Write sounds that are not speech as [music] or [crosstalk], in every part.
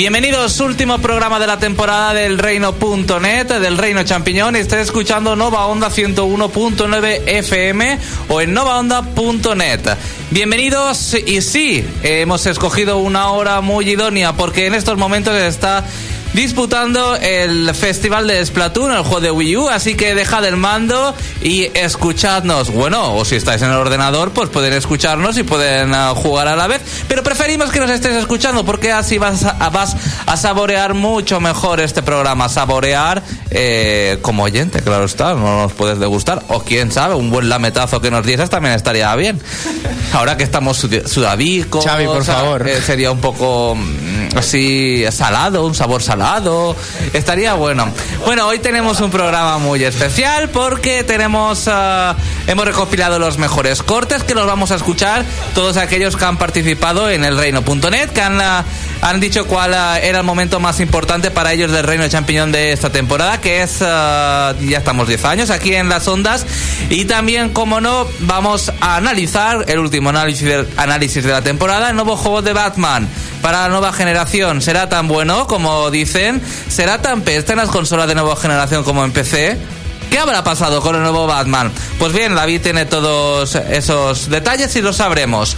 Bienvenidos, último programa de la temporada del Reino.net, del Reino Champiñón. Estás escuchando Nova Onda 101.9 FM o en novaonda.net. Bienvenidos y sí, hemos escogido una hora muy idónea porque en estos momentos está disputando el festival de Splatoon, el juego de Wii U, así que dejad el mando y escuchadnos. Bueno, o si estáis en el ordenador, pues pueden escucharnos y pueden uh, jugar a la vez, pero preferimos que nos estés escuchando porque así vas a, vas a saborear mucho mejor este programa, saborear eh, como oyente, claro está, no nos puedes degustar, o quién sabe, un buen lametazo que nos dieses también estaría bien. Ahora que estamos sudadicos, Xavi, por favor. Eh, sería un poco mm, así salado, un sabor salado Estaría bueno. Bueno, hoy tenemos un programa muy especial porque tenemos uh, hemos recopilado los mejores cortes que los vamos a escuchar todos aquellos que han participado en el reino.net, que han, uh, han dicho cuál uh, era el momento más importante para ellos del Reino de Champiñón de esta temporada, que es ya estamos 10 años aquí en las ondas y también, como no, vamos a analizar el último análisis de, la temporada, el nuevo juego de Batman para la nueva generación. ¿Será tan bueno como dice dicen, ¿será tan peste en las consolas de nueva generación como en PC? ¿Qué habrá pasado con el nuevo Batman? Pues bien, David tiene todos esos detalles y lo sabremos.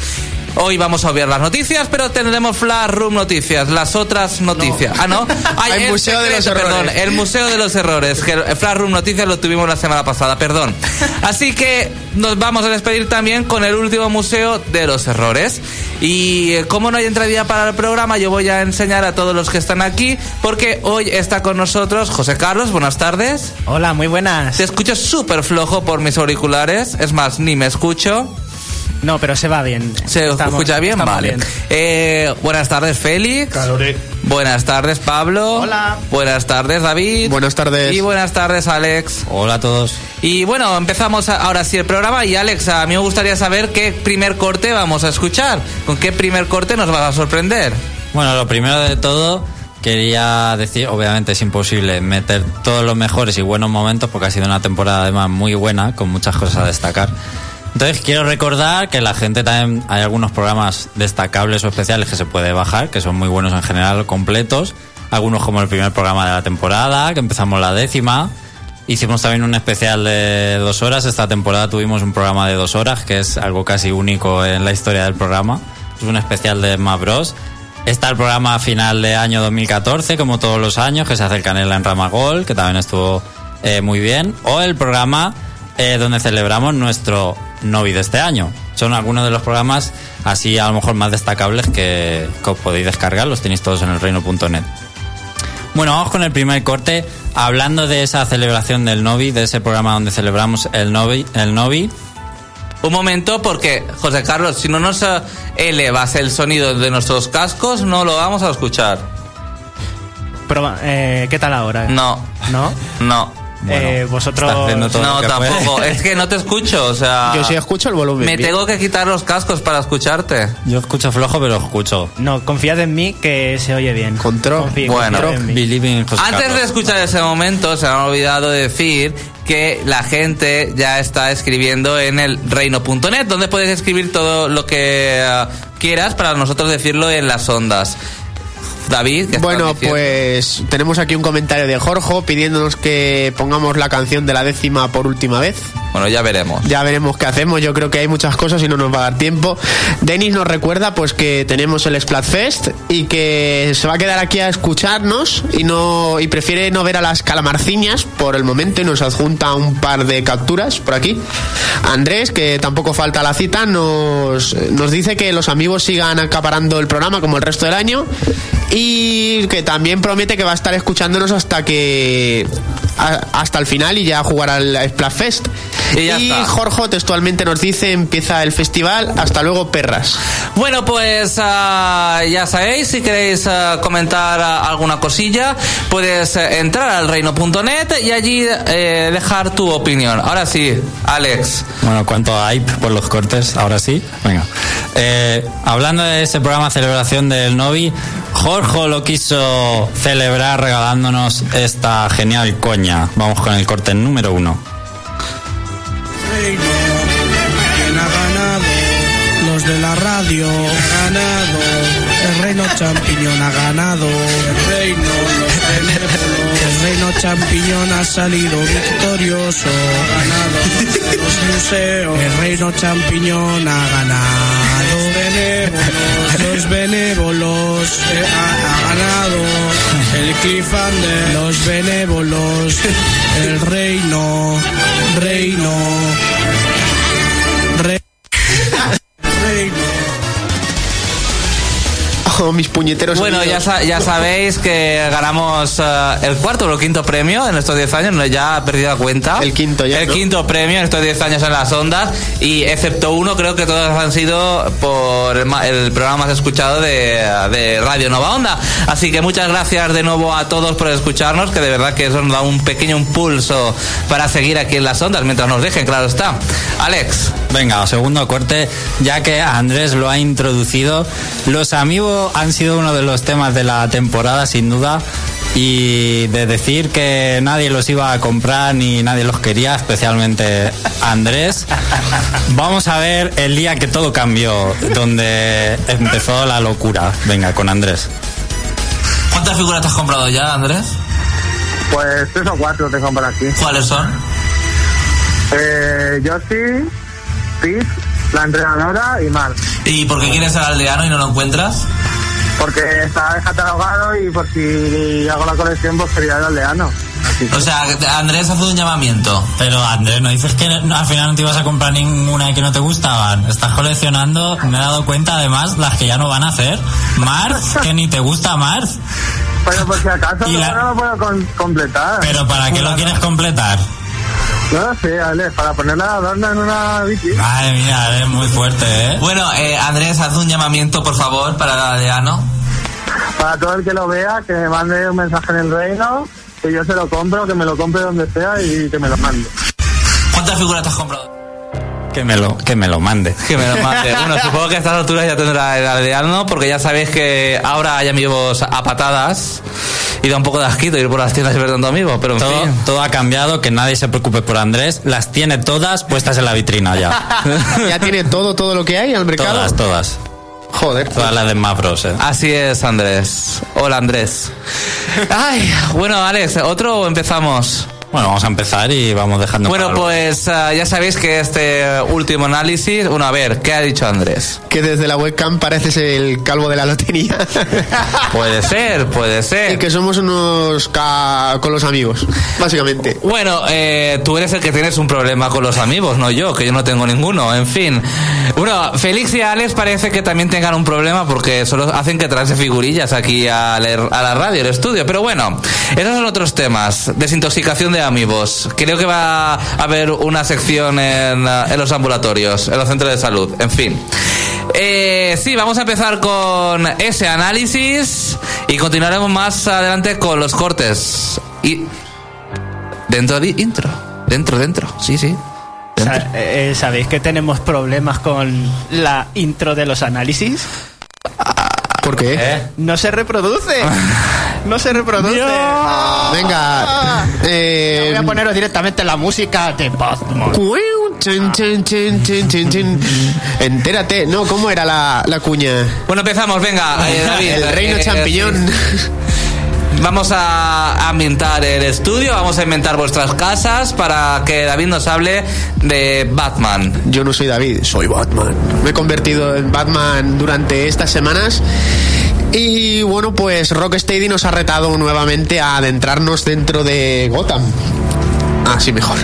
Hoy vamos a obviar las noticias, pero tendremos Flash Room Noticias, las otras noticias. Ah, no. [laughs] el, Museo de los Errores. Perdón, el Museo de los Errores. Que el Flash Room Noticias lo tuvimos la semana pasada, perdón. [laughs] Así que nos vamos a despedir también con el último Museo de los Errores. Y eh, como no hay entradilla para el programa, yo voy a enseñar a todos los que están aquí, porque hoy está con nosotros José Carlos. Buenas tardes. Hola, muy buenas. Te escucho súper flojo por mis auriculares. Es más, ni me escucho. No, pero se va bien. ¿Se Estamos- escucha bien? Vale. bien. Eh, buenas tardes, Félix. Buenas tardes, Pablo. Hola. Buenas tardes, David. Buenas tardes. Y buenas tardes, Alex. Hola a todos. Y bueno, empezamos a- ahora sí el programa. Y Alex, a mí me gustaría saber qué primer corte vamos a escuchar. ¿Con qué primer corte nos vas a sorprender? Bueno, lo primero de todo, quería decir, obviamente es imposible meter todos los mejores y buenos momentos porque ha sido una temporada además muy buena, con muchas cosas a destacar. Entonces quiero recordar que la gente también, hay algunos programas destacables o especiales que se puede bajar, que son muy buenos en general, completos. Algunos como el primer programa de la temporada, que empezamos la décima. Hicimos también un especial de dos horas. Esta temporada tuvimos un programa de dos horas, que es algo casi único en la historia del programa. Es un especial de Smash Bros. Está el programa final de año 2014, como todos los años, que se hace el Canela en Ramagol, que también estuvo eh, muy bien. O el programa eh, donde celebramos nuestro Novi de este año. Son algunos de los programas así a lo mejor más destacables que, que os podéis descargar, los tenéis todos en el reino.net. Bueno, vamos con el primer corte. Hablando de esa celebración del Novi, de ese programa donde celebramos el Novi, el Novi Un momento, porque, José Carlos, si no nos elevas el sonido de nuestros cascos, no lo vamos a escuchar. Proba- eh, ¿Qué tal ahora? No, ¿No? no. Eh, vosotros... No, tampoco. puede. Es que no te escucho, o sea. [laughs] Yo sí escucho el volumen. Me bien. tengo que quitar los cascos para escucharte. yo escucho flojo, pero escucho. No, confiad en mí que se oye bien. Control. Confí- Bueno. in Antes Carlos. de escuchar ese momento, se han olvidado de decir que la gente ya está escribiendo en el reino.net, donde puedes escribir todo lo que eh, quieras para nosotros decirlo en las ondas. David, ¿qué estás Bueno, pues tenemos aquí un comentario de Jorge pidiéndonos que pongamos la canción de la décima por última vez. Bueno, ya veremos. Ya veremos qué hacemos. Yo creo que hay muchas cosas y no nos va a dar tiempo. Denis nos recuerda pues que tenemos el Splatfest y que se va a quedar aquí a escucharnos y no y prefiere no ver a las calamarciñas por el momento y nos adjunta un par de capturas por aquí. Andrés, que tampoco falta la cita, nos, nos dice que los amigos sigan acaparando el programa como el resto del año y que también promete que va a estar escuchándonos hasta que hasta el final y ya jugar al Splatfest. Y ya está. Jorge textualmente nos dice empieza el festival, hasta luego perras. Bueno, pues ah, ya sabéis, si queréis ah, comentar ah, alguna cosilla, puedes eh, entrar al reino.net y allí eh, dejar tu opinión. Ahora sí, Alex. Bueno, cuanto a hype por los cortes, ahora sí. Venga. Eh, hablando de ese programa celebración del Novi, Jorge lo quiso celebrar regalándonos esta genial coña. Vamos con el corte número uno. Los de la radio. Ganado El reino champiñón ha ganado. El reino. [laughs] El reino champiñón ha salido victorioso. Ha ganado los museos. El reino champiñón ha ganado. Los benévolos, los benévolos. eh, ha, ha ganado. El cliffhanger. Los benévolos. El reino, reino. Oh, [laughs] mis puñeteros. Bueno, ya, sa- ya sabéis que ganamos eh, el cuarto o el quinto premio en estos 10 años, no ya he perdido la cuenta. El quinto ya, El ¿no? quinto premio en estos 10 años en las ondas y excepto uno, creo que todos han sido por el, ma- el programa más escuchado de, de Radio Nova Onda. Así que muchas gracias de nuevo a todos por escucharnos, que de verdad que eso nos da un pequeño impulso para seguir aquí en las ondas mientras nos dejen, claro está. Alex. Venga, segundo corte, ya que Andrés lo ha introducido. Los amigos han sido uno de los temas de la temporada, sin duda. Y de decir que nadie los iba a comprar ni nadie los quería, especialmente Andrés. Vamos a ver el día que todo cambió, donde empezó la locura. Venga, con Andrés. ¿Cuántas figuras te has comprado ya, Andrés? Pues tres o cuatro tengo por aquí. ¿Cuáles son? Eh, Josie, Pete, la entrenadora y Mark. ¿Y por qué quieres al aldeano y no lo encuentras? Porque está catalogado y por si hago la colección, pues sería el aldeano. O sea, Andrés hace un llamamiento. Pero Andrés, ¿no dices que no- al final no te ibas a comprar ninguna que no te gustaban? Estás coleccionando, me he dado cuenta además, las que ya no van a hacer. Mars, que ni te gusta Mars. Pero por si acaso la- no lo puedo completar. Pero ¿para qué lo quieres completar? No lo sé, Alex, para ponerla de adorno en una bici. Madre mía, es muy fuerte, ¿eh? Bueno, eh, Andrés, haz un llamamiento, por favor, para el aldeano. Para todo el que lo vea, que me mande un mensaje en el reino, que yo se lo compro, que me lo compre donde sea y que me lo mande. ¿Cuántas figuras te has comprado? Que me lo, que me lo mande. Que me lo mande. [laughs] Bueno, supongo que a estas alturas ya tendrá el aldeano, porque ya sabéis que ahora hay amigos a patadas y da un poco de asquito ir por las tiendas y ver tanto amigo, pero en Todo, fin. todo ha cambiado, que nadie se preocupe por Andrés. Las tiene todas puestas en la vitrina ya. [laughs] ya tiene todo, todo lo que hay al mercado. todas, todas. Joder. Todas las de Smash Bros. eh. Así es, Andrés. Hola, Andrés. Ay, bueno, Alex, ¿otro o empezamos? Bueno, vamos a empezar y vamos dejando... Bueno, pues ah, ya sabéis que este último análisis, bueno, a ver, ¿qué ha dicho Andrés? Que desde la webcam pareces el calvo de la lotería. [laughs] Puede ser, puede y ser. que somos unos ca- con los amigos, básicamente. Bueno, eh, tú eres el que tienes un problema con los amigos, no yo, que yo no tengo ninguno, en fin. Bueno, Félix y Alex parece que también tengan un problema porque solo hacen que traerse figurillas aquí a, la- a la radio, al estudio. Pero bueno, esos son otros temas. Desintoxicación de amigos. Creo que va a haber una sección en, eh, en los ambulatorios, en los centros de salud, en fin. Eh, sí, vamos a empezar con ese análisis y continuaremos más adelante con los cortes. Y Dentro de intro. Dentro, dentro. Sí, sí. Dentro. Sa- eh, ¿Sabéis que tenemos problemas con la intro de los análisis? ¿Por qué? ¿Eh? No se reproduce. [laughs] No se reproduce. Venga. Eh, Voy a poneros directamente la música de Batman. chin, chin, chin. Entérate, no, ¿cómo era la, la cuña? Bueno, empezamos. Venga, eh, [laughs] David. El reino Eh, champiñón. sí. Vamos a ambientar el estudio, vamos a inventar vuestras casas para que David nos hable de Batman. Yo no soy David, soy Batman. Me he convertido en Batman durante estas semanas. Y bueno, pues Rocksteady nos ha retado nuevamente a adentrarnos dentro de Gotham. Así mejor.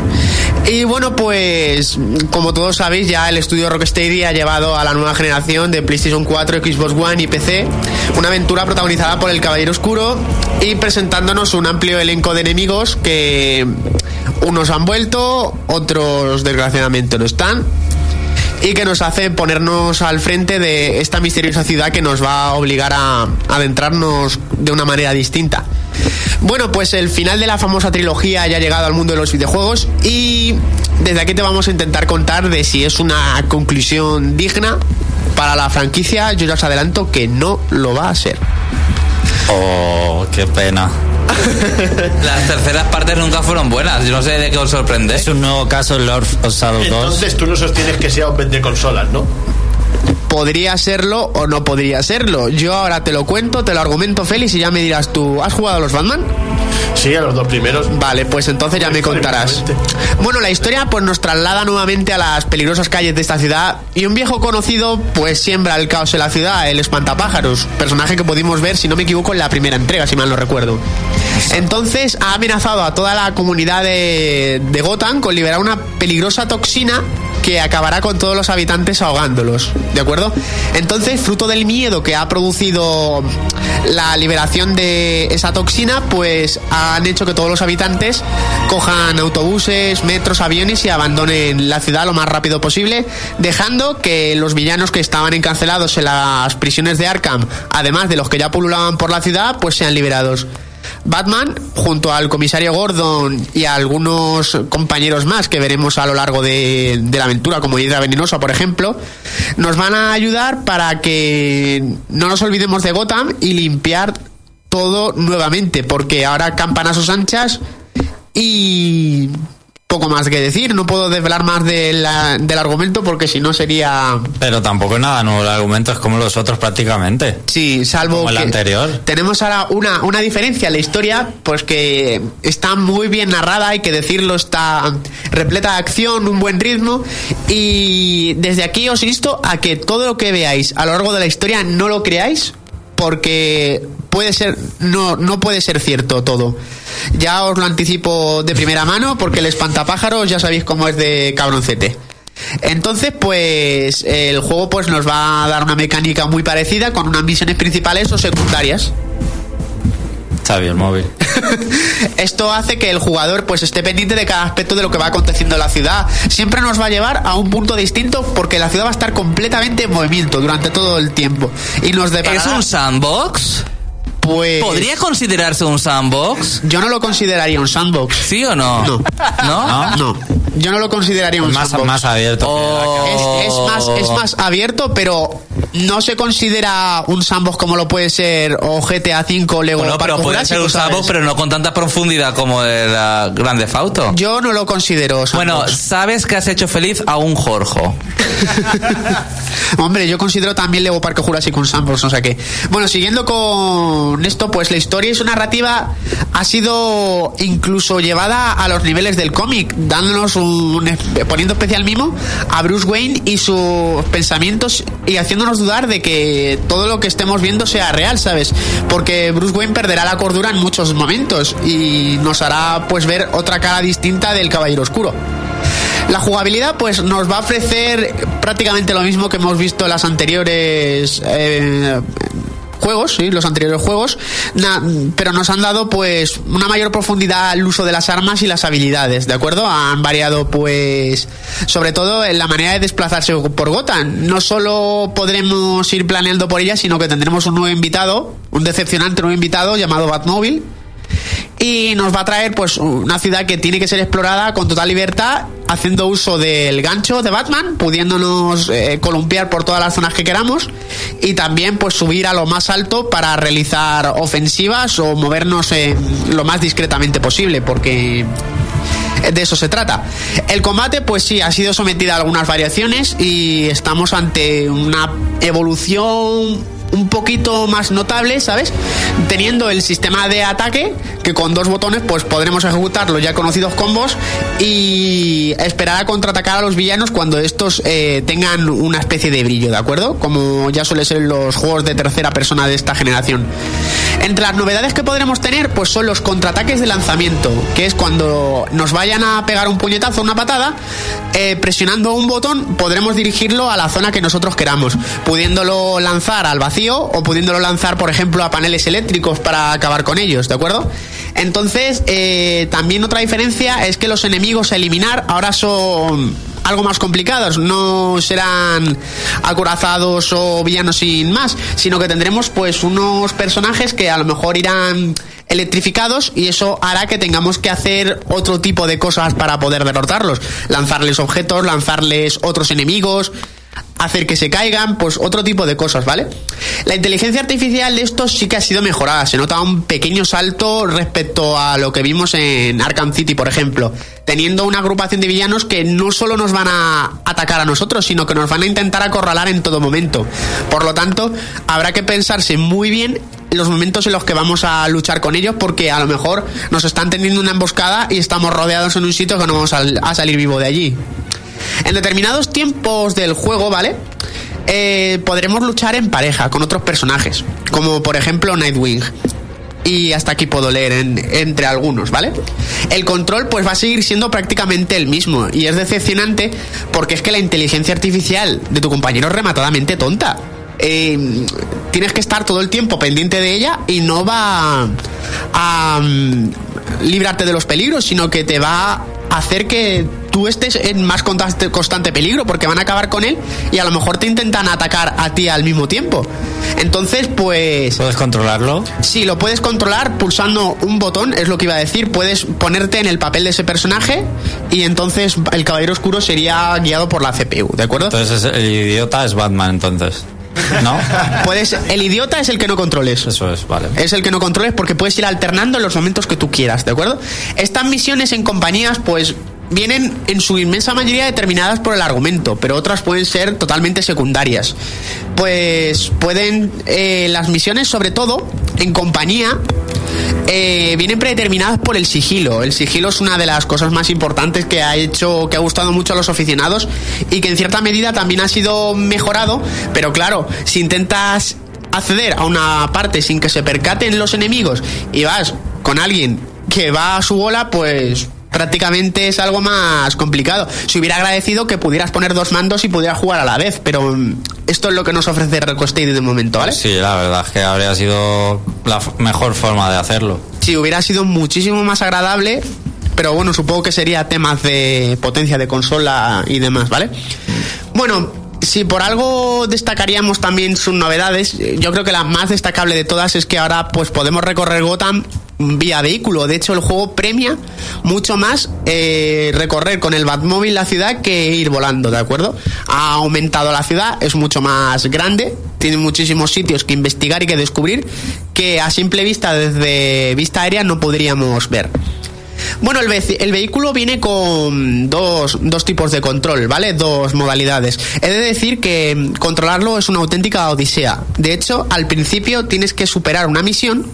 Y bueno, pues como todos sabéis, ya el estudio Rocksteady ha llevado a la nueva generación de PlayStation 4, Xbox One y PC una aventura protagonizada por el Caballero Oscuro y presentándonos un amplio elenco de enemigos que unos han vuelto, otros desgraciadamente no están y que nos hace ponernos al frente de esta misteriosa ciudad que nos va a obligar a adentrarnos de una manera distinta. Bueno, pues el final de la famosa trilogía ya ha llegado al mundo de los videojuegos y desde aquí te vamos a intentar contar de si es una conclusión digna para la franquicia. Yo ya os adelanto que no lo va a ser. Oh, qué pena. Las terceras partes nunca fueron buenas. Yo no sé de qué os sorprende. Es un nuevo caso Lord of Shadow 2. Entonces tú no sostienes que sea un vende consolas, ¿no? Podría serlo o no podría serlo. Yo ahora te lo cuento, te lo argumento, Félix, y ya me dirás tú, ¿has jugado a los Batman? Sí, a los dos primeros. Vale, pues entonces ya me contarás. Bueno, la historia pues nos traslada nuevamente a las peligrosas calles de esta ciudad y un viejo conocido pues siembra el caos en la ciudad, el espantapájaros, personaje que pudimos ver, si no me equivoco, en la primera entrega, si mal no recuerdo. Entonces ha amenazado a toda la comunidad de, de Gotham con liberar una peligrosa toxina que acabará con todos los habitantes ahogándolos, ¿de acuerdo? Entonces, fruto del miedo que ha producido la liberación de esa toxina, pues han hecho que todos los habitantes cojan autobuses, metros, aviones y abandonen la ciudad lo más rápido posible, dejando que los villanos que estaban encarcelados en las prisiones de Arkham, además de los que ya pululaban por la ciudad, pues sean liberados. Batman, junto al comisario Gordon y a algunos compañeros más que veremos a lo largo de, la aventura, como Hidra Venenosa, por ejemplo, nos van a ayudar para que no nos olvidemos de Gotham y limpiar todo nuevamente, porque ahora campanazos anchas y poco más que decir. No puedo desvelar más de la- del argumento porque si no sería Pero tampoco es nada nuevo, el argumento es como los otros prácticamente. Sí, salvo Como el que anterior. tenemos ahora una, una diferencia en la historia, pues que está muy bien narrada, hay que decirlo, está repleta de acción, un buen ritmo y desde aquí os insto a que todo lo que veáis a lo largo de la historia no lo creáis porque puede ser no no puede ser cierto todo. Ya os lo anticipo de primera mano porque el espantapájaros ya sabéis cómo es de cabroncete. Entonces, pues el juego pues nos va a dar una mecánica muy parecida con unas misiones principales o secundarias. Xavi, el móvil. [laughs] [laughs] Esto hace que el jugador pues esté pendiente de cada aspecto de lo que va aconteciendo en la ciudad. Siempre nos va a llevar a un punto distinto porque la ciudad va a estar completamente en movimiento durante todo el tiempo. Y nos deparará, ¿Es un sandbox? Pues ¿Podría considerarse un sandbox? yo no lo consideraría un sandbox. ¿Sí o no? No. ¿No? No, yo no lo consideraría un Más, sandbox. más abierto. Oh. Es, es más, es más abierto, pero no se considera un sandbox como lo puede ser o GTA V o Lego Bueno, pero puede ser un sandbox, pero no con tanta profundidad como el uh, Grande Fauto. Yo no lo considero Bueno, sandbox. sabes que has hecho feliz a un Jorge. [laughs] Hombre, yo considero también Lego Parque Jurásico un sandbox, o sea que... Bueno, siguiendo con esto, pues la historia y su narrativa ha sido incluso llevada a los niveles del cómic, dándonos un... poniendo especial mimo a Bruce Wayne y sus pensamientos y haciéndonos dudar de que todo lo que estemos viendo sea real, ¿sabes? Porque Bruce Wayne perderá la cordura en muchos momentos y nos hará pues ver otra cara distinta del Caballero Oscuro. La jugabilidad pues nos va a ofrecer prácticamente lo mismo que hemos visto en las anteriores eh, juegos, sí, los anteriores juegos, na- pero nos han dado pues una mayor profundidad al uso de las armas y las habilidades, ¿de acuerdo? Han variado pues sobre todo en la manera de desplazarse por Gotham. No solo podremos ir planeando por ella, sino que tendremos un nuevo invitado, un decepcionante nuevo invitado llamado Batmobile y nos va a traer pues una ciudad que tiene que ser explorada con total libertad haciendo uso del gancho de Batman pudiéndonos eh, columpiar por todas las zonas que queramos y también pues subir a lo más alto para realizar ofensivas o movernos eh, lo más discretamente posible porque de eso se trata. El combate, pues sí, ha sido sometido a algunas variaciones y estamos ante una evolución un poquito más notable, ¿sabes? Teniendo el sistema de ataque que con dos botones pues podremos ejecutar los ya conocidos combos y esperar a contraatacar a los villanos cuando estos eh, tengan una especie de brillo, ¿de acuerdo? Como ya suele ser los juegos de tercera persona de esta generación. Entre las novedades que podremos tener pues son los contraataques de lanzamiento, que es cuando nos vayan a pegar un puñetazo, una patada, eh, presionando un botón podremos dirigirlo a la zona que nosotros queramos, pudiéndolo lanzar al vacío o pudiéndolo lanzar, por ejemplo, a paneles eléctricos para acabar con ellos, ¿de acuerdo? Entonces, eh, también otra diferencia es que los enemigos a eliminar ahora son algo más complicados, no serán acorazados o villanos sin más, sino que tendremos pues unos personajes que a lo mejor irán electrificados y eso hará que tengamos que hacer otro tipo de cosas para poder derrotarlos, lanzarles objetos, lanzarles otros enemigos, hacer que se caigan, pues otro tipo de cosas, ¿vale? La inteligencia artificial de estos sí que ha sido mejorada, se nota un pequeño salto respecto a lo que vimos en Arkham City, por ejemplo, teniendo una agrupación de villanos que no solo nos van a atacar a nosotros, sino que nos van a intentar acorralar en todo momento. Por lo tanto, habrá que pensarse muy bien los momentos en los que vamos a luchar con ellos porque a lo mejor nos están teniendo una emboscada y estamos rodeados en un sitio que no vamos a salir vivo de allí. En determinados tiempos del juego, ¿vale? Eh, podremos luchar en pareja con otros personajes, como por ejemplo Nightwing. Y hasta aquí puedo leer en- entre algunos, ¿vale? El control pues va a seguir siendo prácticamente el mismo y es decepcionante porque es que la inteligencia artificial de tu compañero es rematadamente tonta. Eh, tienes que estar todo el tiempo pendiente de ella y no va a mm, librarte de los peligros, sino que te va a hacer que tú estés en más constante, constante peligro porque van a acabar con él y a lo mejor te intentan atacar a ti al mismo tiempo. Entonces, pues ¿Puedes controlarlo? si lo puedes controlar pulsando un botón, es lo que iba a decir, puedes ponerte en el papel de ese personaje y entonces el caballero oscuro sería guiado por la CPU, ¿de acuerdo? Entonces es- el idiota es Batman, entonces. ¿No? [laughs] Puedes, el idiota es el que no controles. Eso es, vale. Es el que no controles porque puedes ir alternando en los momentos que tú quieras, ¿de acuerdo? Estas misiones en compañías, pues vienen en su inmensa mayoría determinadas por el argumento, pero otras pueden ser totalmente secundarias. Pues pueden, eh, las misiones sobre todo en compañía, eh, vienen predeterminadas por el sigilo. El sigilo es una de las cosas más importantes que ha hecho, que ha gustado mucho a los aficionados y que en cierta medida también ha sido mejorado, pero claro, si intentas acceder a una parte sin que se percaten los enemigos y vas con alguien que va a su bola, pues prácticamente es algo más complicado. Si hubiera agradecido que pudieras poner dos mandos y pudieras jugar a la vez, pero mm, esto es lo que nos ofrece Request de momento, ¿vale? Sí, la verdad es que habría sido la mejor forma de hacerlo. Sí, hubiera sido muchísimo más agradable, pero bueno, supongo que sería temas de potencia de consola y demás, ¿vale? Bueno, si por algo destacaríamos también sus novedades, eh, yo creo que la más destacable de todas es que ahora pues podemos recorrer Gotham vía vehículo. De hecho, el juego premia mucho más eh, recorrer con el Batmóvil la ciudad que ir volando, ¿de acuerdo? Ha aumentado la ciudad, es mucho más grande, tiene muchísimos sitios que investigar y que descubrir que a simple vista, desde vista aérea, no podríamos ver. Bueno, el, vehículo viene con dos, dos tipos de control, ¿vale? Dos modalidades. He de decir que controlarlo es una auténtica odisea. De hecho, al principio tienes que superar una misión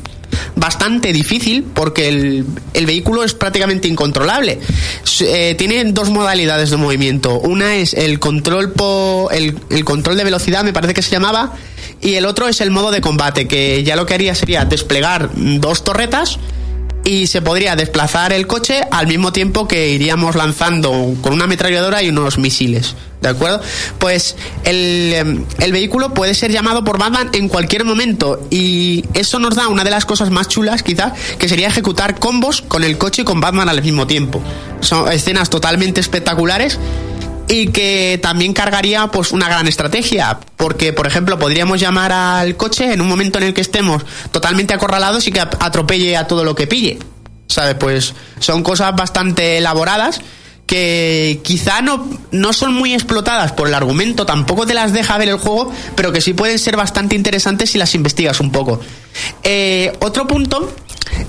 bastante difícil porque el, el vehículo es prácticamente incontrolable. Eh, tiene dos modalidades de movimiento. Una es el control po- el, control de velocidad, me parece que se llamaba, y el otro es el modo de combate, que ya lo que haría sería desplegar dos torretas y se podría desplazar el coche al mismo tiempo que iríamos lanzando con una ametralladora y unos misiles. ¿De acuerdo? Pues el, em, el vehículo puede ser llamado por Batman en cualquier momento y eso nos da una de las cosas más chulas quizás que sería ejecutar combos con el coche y con Batman al mismo tiempo. Son escenas totalmente espectaculares y que también cargaría pues una gran estrategia porque por ejemplo podríamos llamar al coche en un momento en el que estemos totalmente acorralados y que atropelle a todo lo que pille ¿sabes? pues son cosas bastante elaboradas que quizá no, no son muy explotadas por el argumento, tampoco te las deja ver el juego, pero que sí pueden ser bastante interesantes si las investigas un poco. Eh, otro punto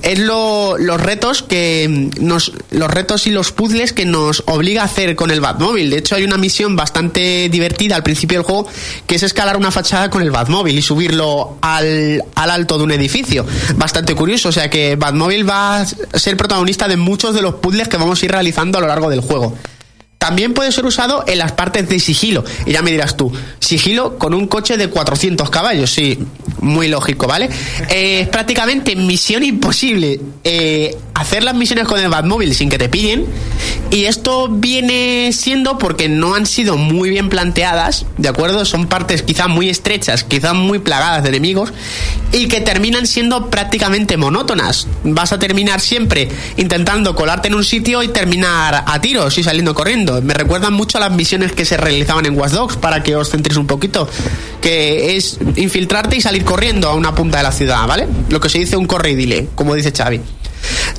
es lo- los retos que nos los retos y los puzzles que nos obliga a hacer con el Batmóvil. De hecho, hay una misión bastante divertida al principio del juego que es escalar una fachada con el Batmóvil y subirlo al, al alto de un edificio. Bastante curioso, o sea que Batmóvil va a ser protagonista de muchos de los puzzles que vamos a ir realizando a lo largo del juego. También puede ser usado en las partes de sigilo. Y ya me dirás tú, sigilo con un coche de 400 caballos, sí, muy lógico, ¿vale? Eh, es prácticamente misión imposible eh, hacer las misiones con el Batmóvil sin que te pillen. Y esto viene siendo porque no han sido muy bien planteadas, ¿de acuerdo? Son partes quizá muy estrechas, quizá muy plagadas de enemigos y que terminan siendo prácticamente monótonas. Vas a terminar siempre intentando colarte en un sitio y terminar a tiros y saliendo corriendo. Me recuerdan mucho a las misiones que se realizaban en Watch Dogs para que os centréis un poquito, que es infiltrarte y salir corriendo a una punta de la ciudad, ¿vale? Lo que se dice un corre y dile, como dice Xavi.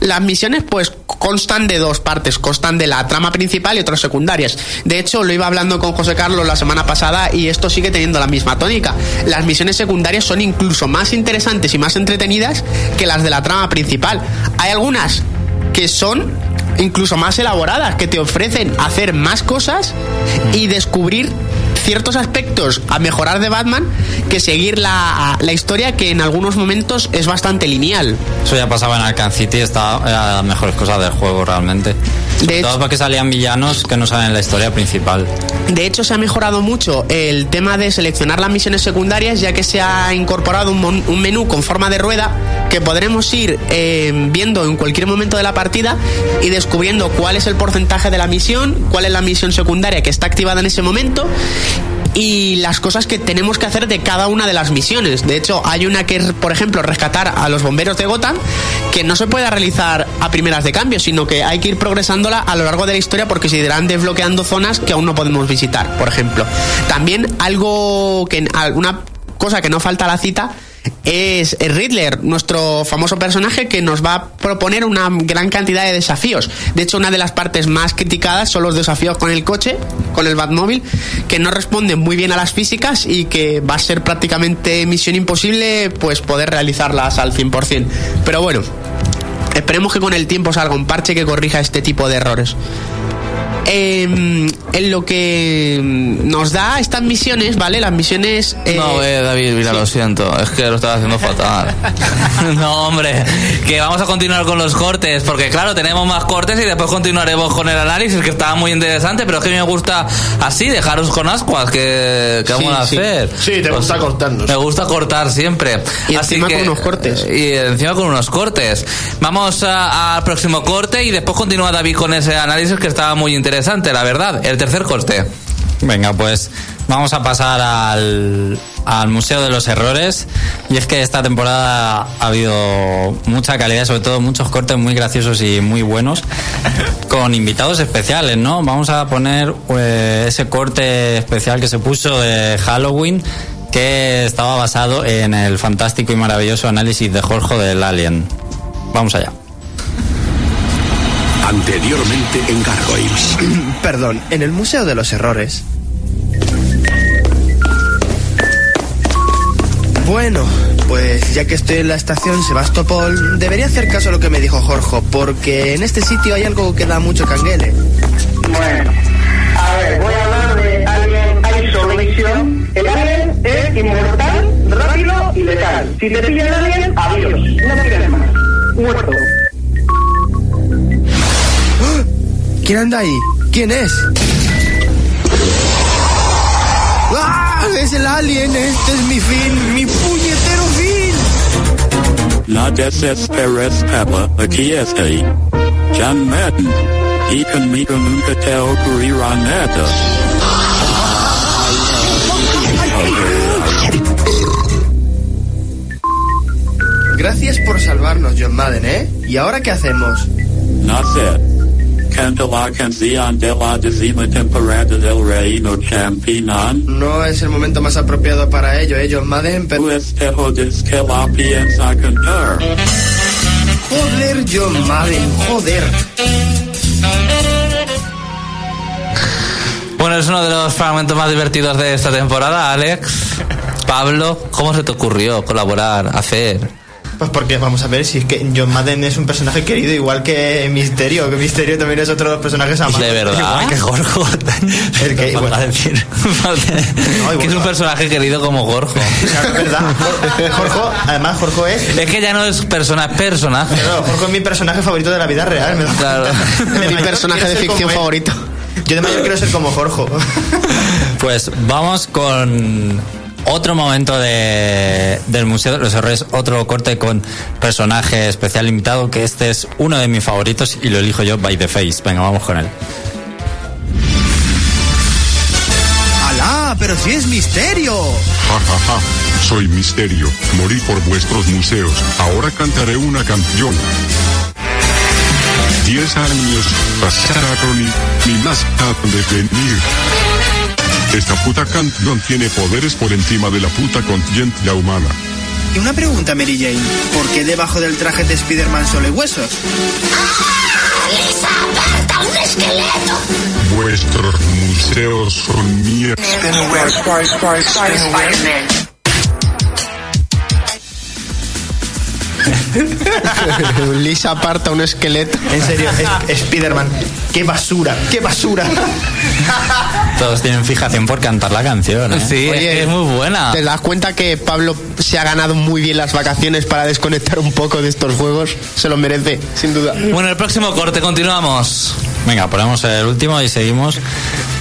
Las misiones pues constan de dos partes, constan de la trama principal y otras secundarias. De hecho, lo iba hablando con José Carlos la semana pasada y esto sigue teniendo la misma tónica. Las misiones secundarias son incluso más interesantes y más entretenidas que las de la trama principal. Hay algunas que son incluso más elaboradas, que te ofrecen hacer más cosas y descubrir ciertos aspectos a mejorar de Batman que seguir la, la historia que en algunos momentos es bastante lineal. Eso ya pasaba en Arkham City, estaba, era las mejores cosas del juego realmente. De hecho- porque salían villanos que no salen en la historia principal. De hecho, se ha mejorado mucho el tema de seleccionar las misiones secundarias, ya que se ha incorporado un, mon- un menú con forma de rueda que podremos ir eh, viendo en cualquier momento de la partida y descubriendo cuál es el porcentaje de la misión, cuál es la misión secundaria que está activada en ese momento y las cosas que tenemos que hacer de cada una de las misiones. De hecho, hay una que es, por ejemplo, rescatar a los bomberos de Gotham, que no se puede realizar a primeras de cambio, sino que hay que ir progresándola a lo largo de la historia porque se irán desbloqueando zonas que aún no podemos visitar, por ejemplo. También algo que alguna cosa que no falta a la cita es Riddler, nuestro famoso personaje que nos va a proponer una gran cantidad de desafíos. De hecho, una de las partes más criticadas son los desafíos con el coche, con el Batmóvil, que no responden muy bien a las físicas y que va a ser prácticamente misión imposible pues poder realizarlas al 100%. Pero bueno, esperemos que con el tiempo salga un parche que corrija este tipo de errores. Em, en lo que nos da estas misiones, ¿vale? Las misiones... eh, No, eh, David, mira, lo siento, es que lo estaba haciendo fatal. [laughs] no, hombre, que vamos a continuar con los cortes, porque claro, tenemos más cortes y después continuaremos con el análisis, que estaba muy interesante, pero es que a mí me gusta así, dejaros con ascuas, que, que vamos Sí, a sí. hacer. Pues Sí, te gusta cortarnos. Me gusta cortar siempre. Y Así encima que- con unos cortes. Y encima con unos cortes. Vamos al próximo corte y después continúa David con ese análisis que estaba muy interesante, la verdad. El tercer corte. Venga, pues vamos a pasar al, al Museo de los Errores. Y es que esta temporada ha habido mucha calidad, sobre todo muchos cortes muy graciosos y muy buenos, con invitados especiales, ¿no? Vamos a poner eh, ese corte especial que se puso de Halloween, que estaba basado en el fantástico y maravilloso análisis de Jorge del Alien. Vamos allá. Anteriormente en Gargoyles. [clears throat] Perdón, en el Museo de los Errores. Bueno, pues ya que estoy en la estación Sebastopol, debería hacer caso a lo que me dijo Jorge, porque en este sitio hay algo que da mucho canguele. Bueno, a ver, voy a hablar de Alien Isolation. El Alien es inmortal, rápido y letal. Si te pilla el Alien, adiós. No tienes más. Muerto. ¿Quién anda ahí? ¿Quién es? ¡Ah! Es el alien, este es mi fin, mi puñetero fin. La desesperes Peppa, aquí estoy. John Madden. Y conmigo nunca te ocurrirá nada. Gracias por salvarnos, John Madden, ¿eh? ¿Y ahora qué hacemos? No sé. Canta la canción de la décima temporada del Reino Champion. No es el momento más apropiado para ello, ¿eh, John Madden? Pero... Pues te jodes que la piensa cantar. Joder, John Madden, joder. Bueno, es uno de los fragmentos más divertidos de esta temporada, Alex. Pablo, ¿cómo se te ocurrió colaborar, hacer? Pues porque, vamos a ver, si es que John Madden es un personaje querido, igual que Misterio, que Misterio también es otro de los personajes amados. De verdad. Igual que Jorge. [laughs] El que, bueno, decir. [laughs] que es un personaje querido como Gorjo. claro, es verdad. Jorge, además Jorge es... Es que ya no es persona, es personaje. Claro, Jorge es mi personaje favorito de la vida real. me Claro. Mi personaje de ficción favorito. Yo de mayor quiero ser como Jorge. Pues vamos con otro momento de, del Museo de los Errores, otro corte con personaje especial invitado, que este es uno de mis favoritos y lo elijo yo by the face. Venga, vamos con él. ¡Alá! ¡Pero si es misterio! Ja, ja, ja. Soy Misterio. Morí por vuestros museos. Ahora cantaré una canción. Diez años pasaron y mi más de venir. Esta puta canción tiene poderes por encima de la puta conciencia humana. Y una pregunta, Mary Jane. ¿Por qué debajo del traje de Spider-Man solo hay huesos? ¡Lisa, aparta un esqueleto! Vuestros museos son mierda. [laughs] Lisa aparta un esqueleto. En serio, es- Spider-Man. ¡Qué basura! ¡Qué basura! Todos tienen fijación por cantar la canción. ¿eh? Sí, es muy buena. ¿Te das cuenta que Pablo se ha ganado muy bien las vacaciones para desconectar un poco de estos juegos? Se lo merece, sin duda. Bueno, el próximo corte, continuamos. Venga, ponemos el último y seguimos.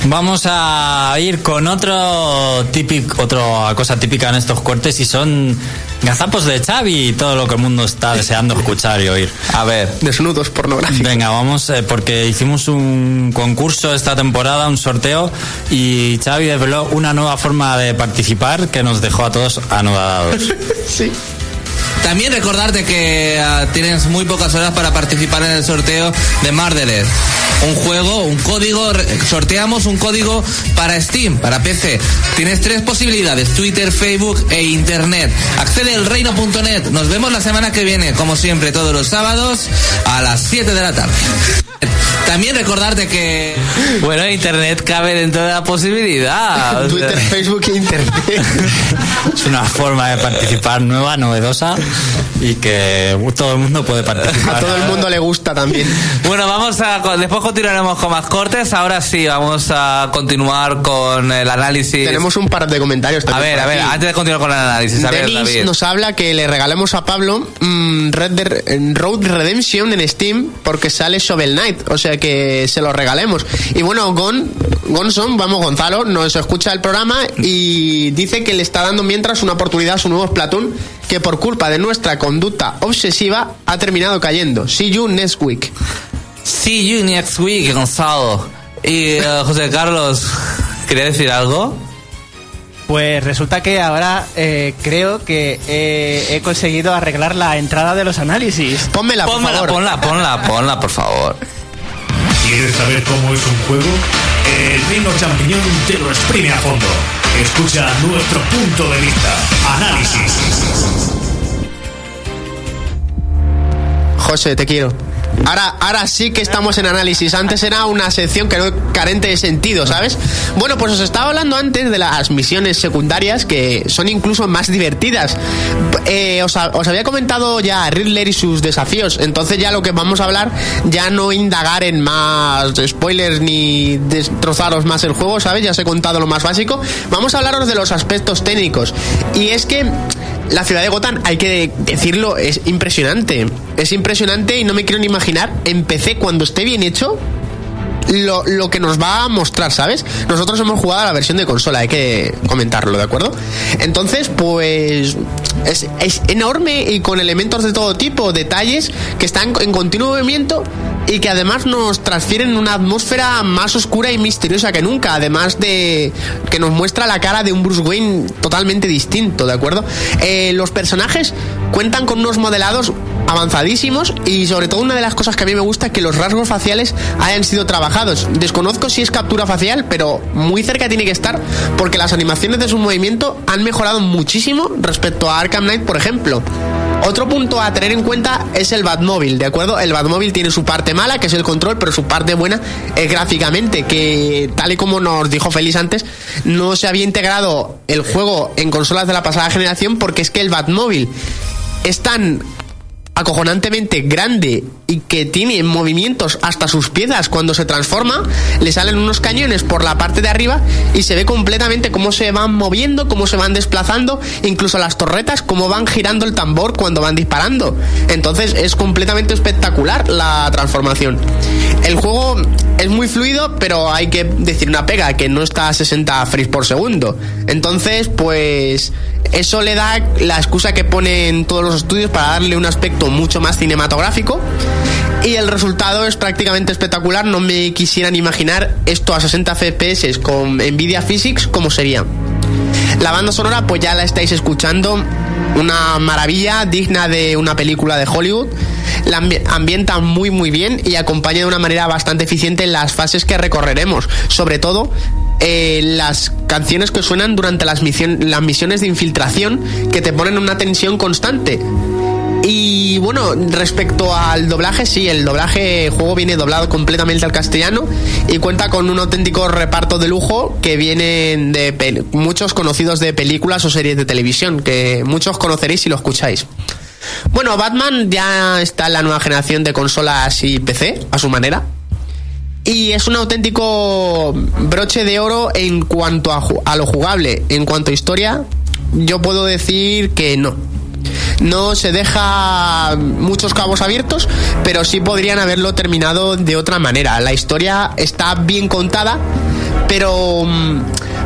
Vamos a ir con otro típico, otra cosa típica en estos cortes y son gazapos de Xavi y todo lo que el mundo está deseando escuchar y oír. A ver. Desnudos pornográficos. Venga, vamos, eh, porque hicimos un concurso esta temporada, un sorteo, y Xavi desveló una nueva forma de participar que nos dejó a todos anodadados. [laughs] sí. También recordarte que ah, tienes muy pocas horas para participar en el sorteo de Mardelet. Un juego, un código, sorteamos un código para Steam, para PC. Tienes tres posibilidades, Twitter, Facebook e Internet. Accede al reino.net. Nos vemos la semana que viene, como siempre, todos los sábados a las 7 de la tarde. También recordarte que... Bueno, Internet cabe dentro de la posibilidad. [laughs] o sea- Twitter, Facebook e Internet. [laughs] es una forma de participar nueva, novedosa y que todo el mundo puede participar. A todo el mundo le gusta también. Bueno, vamos a. Después continuaremos con más cortes. Ahora sí, vamos a continuar con el análisis. Tenemos un par de comentarios A también ver, por a ver, aquí. antes de continuar con el análisis, a ver, Denis David. nos habla que le regalemos a Pablo mm, Red Dead Road Redemption en Steam porque sale Shovel Knight, o sea que se lo regalemos. Y bueno, Gon, Gonson, vamos Gonzalo, nos escucha el programa y dice que le está dando mientras una oportunidad a su nuevo Splatoon que por culpa de nuestra conducta obsesiva ha terminado cayendo. See you next week. See you next week, Gonzalo. Y eh, [laughs] José Carlos, ¿quería decir algo? Pues resulta que ahora eh, creo que eh, he conseguido arreglar la entrada de los análisis. Pónmela, por Pónmela, favor. ponla, ponla, ponla, por favor. [laughs] ¿Quieres saber cómo es un juego? El reino champiñón te lo exprime a fondo. Escucha nuestro punto de vista. Análisis. José, te quiero. Ahora, ahora sí que estamos en análisis. Antes era una sección que carente de sentido, ¿sabes? Bueno, pues os estaba hablando antes de las misiones secundarias que son incluso más divertidas. Eh, os, os había comentado ya Riddler y sus desafíos. Entonces ya lo que vamos a hablar, ya no indagar en más spoilers ni destrozaros más el juego, ¿sabes? Ya os he contado lo más básico. Vamos a hablaros de los aspectos técnicos. Y es que la ciudad de Gotham, hay que decirlo, es impresionante. Es impresionante y no me quiero ni imaginar. Empecé cuando esté bien hecho. Lo, lo que nos va a mostrar, ¿sabes? Nosotros hemos jugado a la versión de consola, hay que comentarlo, ¿de acuerdo? Entonces, pues es, es enorme y con elementos de todo tipo, detalles que están en continuo movimiento y que además nos transfieren una atmósfera más oscura y misteriosa que nunca, además de que nos muestra la cara de un Bruce Wayne totalmente distinto, ¿de acuerdo? Eh, los personajes cuentan con unos modelados avanzadísimos y sobre todo una de las cosas que a mí me gusta es que los rasgos faciales hayan sido trabajados. Desconozco si es captura facial, pero muy cerca tiene que estar porque las animaciones de su movimiento han mejorado muchísimo respecto a Arkham Knight, por ejemplo. Otro punto a tener en cuenta es el Batmóvil, ¿de acuerdo? El Batmóvil tiene su parte mala, que es el control, pero su parte buena es gráficamente, que tal y como nos dijo Félix antes, no se había integrado el juego en consolas de la pasada generación porque es que el Batmóvil es tan acojonantemente grande y que tiene movimientos hasta sus piezas cuando se transforma, le salen unos cañones por la parte de arriba y se ve completamente cómo se van moviendo, cómo se van desplazando, incluso las torretas, cómo van girando el tambor cuando van disparando. Entonces es completamente espectacular la transformación. El juego es muy fluido, pero hay que decir una pega, que no está a 60 frames por segundo. Entonces, pues eso le da la excusa que ponen todos los estudios para darle un aspecto mucho más cinematográfico. Y el resultado es prácticamente espectacular. No me quisieran imaginar esto a 60 FPS con Nvidia Physics como sería. La banda sonora, pues ya la estáis escuchando. Una maravilla digna de una película de Hollywood. La ambi- ambienta muy muy bien y acompaña de una manera bastante eficiente las fases que recorreremos. Sobre todo eh, las canciones que suenan durante las, las misiones de infiltración que te ponen una tensión constante. Y bueno, respecto al doblaje, sí, el doblaje el juego viene doblado completamente al castellano y cuenta con un auténtico reparto de lujo que vienen de muchos conocidos de películas o series de televisión, que muchos conoceréis si lo escucháis. Bueno, Batman ya está en la nueva generación de consolas y PC, a su manera. Y es un auténtico broche de oro en cuanto a lo jugable. En cuanto a historia, yo puedo decir que no. No se deja muchos cabos abiertos, pero sí podrían haberlo terminado de otra manera. La historia está bien contada, pero mm,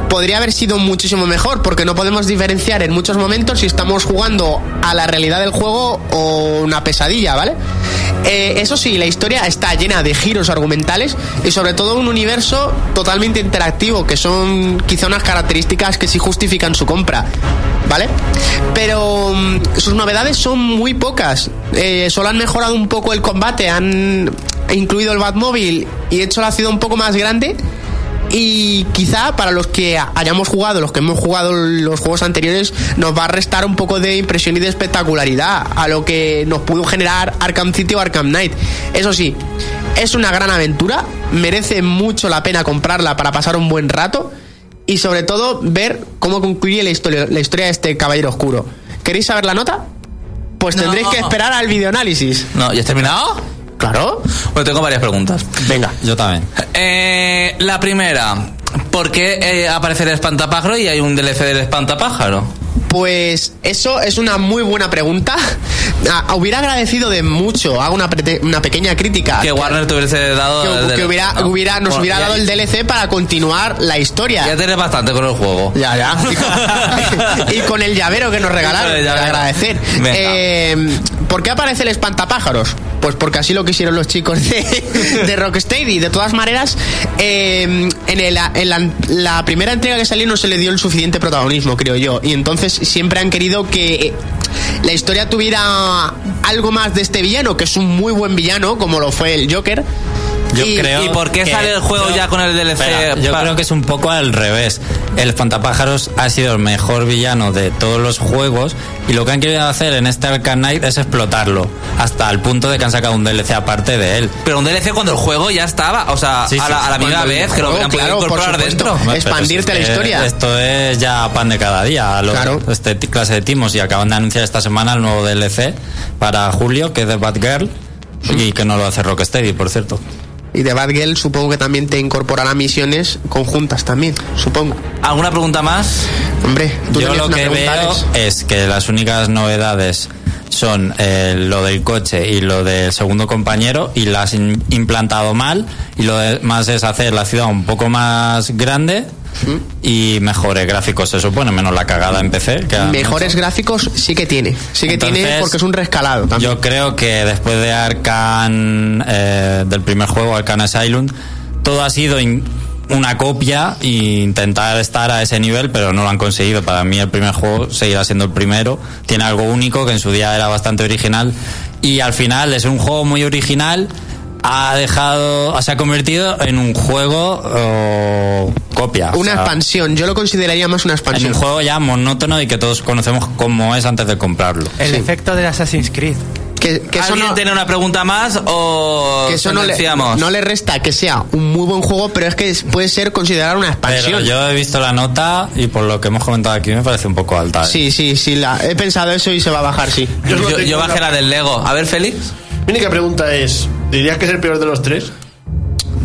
podría haber sido muchísimo mejor, porque no podemos diferenciar en muchos momentos si estamos jugando a la realidad del juego o una pesadilla, ¿vale? Eh, eso sí, la historia está llena de giros argumentales y sobre todo un universo totalmente interactivo, que son quizá unas características que sí justifican su compra, ¿vale? Pero mm, sus novedades son muy pocas. Eh, solo han mejorado un poco el combate, han incluido el Batmóvil y hecho la ciudad un poco más grande. Y quizá para los que hayamos jugado, los que hemos jugado los juegos anteriores, nos va a restar un poco de impresión y de espectacularidad a lo que nos pudo generar Arkham City o Arkham Knight. Eso sí, es una gran aventura, merece mucho la pena comprarla para pasar un buen rato y sobre todo ver cómo concluye la historia, la historia de este caballero oscuro. ¿Queréis saber la nota? Pues No. tendréis que esperar al videoanálisis. No, ¿ya has terminado? Claro. Bueno, tengo varias preguntas. Venga. Yo también. Eh, la primera, ¿por qué eh, aparece el espantapájaro y hay un DLC del espantapájaro? Pues eso es una muy buena pregunta. Ah, hubiera agradecido de mucho, hago una, prete- una pequeña crítica. Que Warner te hubiese dado... que, el que DLC, hubiera, ¿no? hubiera- nos Bueno, hubiera dado el DLC para continuar la historia. Ya tienes bastante con el juego. Ya, ya. Y [laughs] con, y con el llavero que nos regalaron. Para agradecer. Eh, ¿Por qué aparece el espantapájaros? Pues porque así lo quisieron los chicos de, [laughs] de Rocksteady. De todas maneras, eh, en, el- en la, la primera entrega que salió no se le dio el suficiente protagonismo, creo yo. Y entonces siempre han querido que eh, la historia tuviera algo más de este villano, que es un muy buen villano, como lo fue el Joker. Yo Y- creo ¿Y por qué que- sale el juego yo- ya con el DLC? Espera, yo creo que es un poco al revés. El espantapájaros ha sido el mejor villano de todos los juegos y lo que han querido hacer en este Arkham Knight es explotarlo hasta el punto de que han sacado un DLC aparte de él. Pero un DLC cuando el juego ya estaba, o sea, Sí, a sí, la, a la misma vez que lo hubieran podido claro, por incorporar dentro. Expandirte si es la historia. Esto es ya pan de cada día. Lo- Claro. Este clase de timos y acaban de anunciar esta semana el nuevo DLC para julio, que es de Batgirl. Y que no lo hace Rocksteady, por cierto. Y de Batgirl supongo que también te incorporará misiones conjuntas también, supongo. ¿Alguna pregunta más? Hombre, tú Yo lo que veo es que las únicas novedades son eh, lo del coche y lo del segundo compañero y las han implantado mal y lo demás es hacer la ciudad un poco más grande y mejores gráficos se supone menos la cagada en PC que Mejores gráficos sí que tiene. Sí que tiene porque es un rescalado también. Yo creo que después de Arcan, eh, del primer juego, Arcan Asylum, todo ha sido una copia e intentar estar a ese nivel, pero no lo han conseguido. Para mí el primer juego seguirá siendo el primero. Tiene algo único que en su día era bastante original y al final es un juego muy original. Ha dejado, se ha convertido en un juego oh, copia. o Una sea, expansión, yo lo consideraría más una en expansión. un juego ya monótono y que todos conocemos cómo es antes de comprarlo. El efecto del Assassin's Creed. Que, que eso ¿Alguien no, tiene una pregunta más o que eso no le, no le resta que sea un muy buen juego, pero es que puede ser considerado una Pero expansión. yo he visto la nota y por lo que hemos comentado aquí me parece un poco alta. ¿eh? Sí, sí, sí, la, he pensado eso y se va a bajar, sí. Yo, yo- yo bajé una- la del Lego. A ver, Félix. Mi única pregunta es: ¿dirías que es el peor de los tres?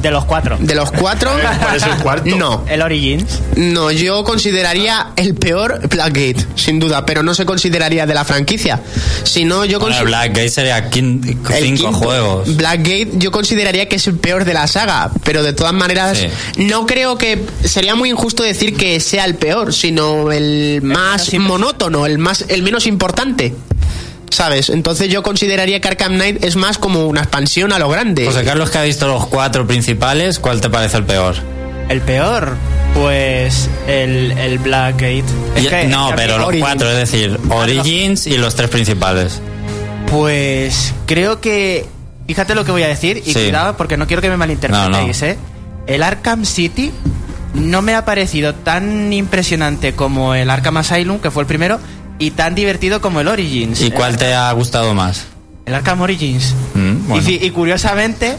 De los cuatro. De los cuatro, [laughs] ¿Cuál es el cuarto? no. El Origins. No, yo consideraría el peor Blackgate, sin duda, pero no se consideraría de la franquicia. Sino yo Bueno, el consi- Blackgate sería quin- cinco quinto. juegos. Blackgate yo consideraría que es el peor de la saga, pero de todas maneras Sí. no creo que sería muy injusto decir que sea el peor, sino el más monótono, el más el menos importante. ¿Sabes? Entonces yo consideraría que Arkham Knight es más como una expansión a lo grande. José Carlos, que ha visto los cuatro principales, ¿cuál te parece el peor? El peor, pues el, el Blackgate. Es que- no, pero los Origins. cuatro, es decir, Origins y los tres principales. Pues creo que. Fíjate lo que voy a decir y Sí. cuidado porque no quiero que me malinterpretéis, No, no. ¿eh? El Arkham City no me ha parecido tan impresionante como el Arkham Asylum, que fue el primero, y tan divertido como el Origins. ¿Y cuál te ha gustado más? El Arkham Origins. Mm, bueno. Y, fi- y curiosamente,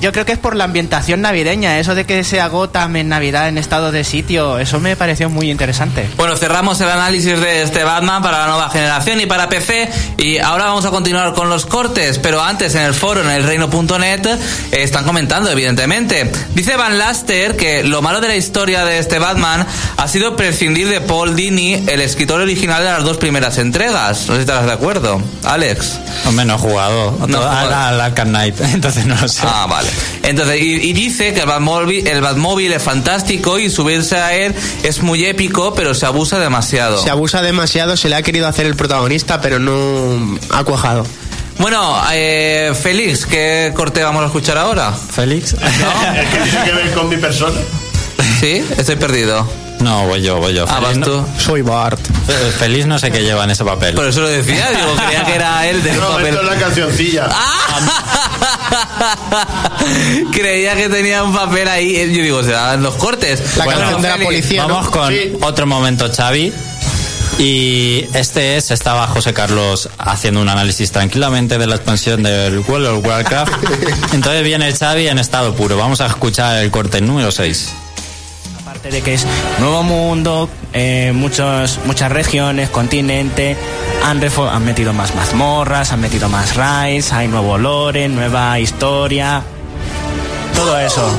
yo creo que es por la ambientación navideña, eso de que sea Gotham en Navidad en estado de sitio, eso me pareció muy interesante. Bueno, cerramos el análisis de este Batman para la nueva generación y para PC y ahora vamos a continuar con los cortes, pero antes en el foro en el reino.net eh, están comentando evidentemente. Dice Van Laster que lo malo de la historia de este Batman ha sido prescindir de Paul Dini, el escritor original de las dos primeras entregas. No sé si estarás de acuerdo, Alex. Hombre, no he jugado No al, al Arkham Knight, [laughs] entonces no lo sé. Ah, vale. Entonces, y, y dice que el Batmóvil, el Batmóvil es fantástico y subirse a él es muy épico, pero se abusa demasiado. Se abusa demasiado, se le ha querido hacer el protagonista, pero no ha cuajado. Bueno, eh, Félix, ¿qué corte vamos a escuchar ahora? ¿Félix? [laughs] ¿El que tiene que ver con mi persona? Sí, estoy perdido. No, voy yo, voy yo. Ah, vas tú. Soy Bart. Fe- Feliz no sé qué lleva en ese papel. Por eso lo decía, digo, [laughs] creía que era él de No, papel. esto es la cancioncilla. [laughs] Creía que tenía un papel ahí. Yo digo, se dan los cortes. La Bueno, canción de la policía, ¿no? Vamos con Sí. otro momento, Xavi. Y este es, estaba José Carlos haciendo un análisis tranquilamente de la expansión del World of Warcraft. [laughs] Entonces viene Xavi en estado puro. Vamos a escuchar el corte número 6. Aparte de que es nuevo mundo, eh, muchos, muchas regiones, continente, han, refo- han metido más mazmorras, han metido más raids, hay nuevo lore, nueva historia, todo eso.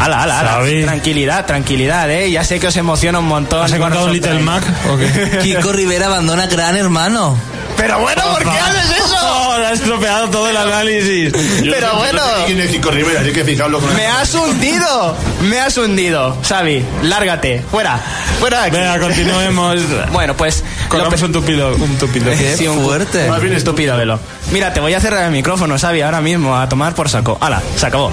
Ala, ala, ala. Tranquilidad, tranquilidad, eh. Ya sé que os emociona un montón. ¿Has encontrado Little. Mac? ¿O qué? [laughs] Kiko Rivera abandona Gran Hermano. Pero bueno, ¿por qué haces eso? [laughs] ¡Oh, le has estropeado todo el análisis! Yo Pero no sé bueno. quién es Kiko Rivera, así que fijaos con Me has hundido, me has hundido, Xavi. Lárgate, fuera, fuera de aquí. Venga, continuemos. [laughs] Bueno, pues lo Colgamos un tupido. Un tupido. Sí, un fuerte. Más bien estúpido, velo. Mira, te voy a cerrar el micrófono, Xavi, ahora mismo, a tomar por saco. Hala, se acabó.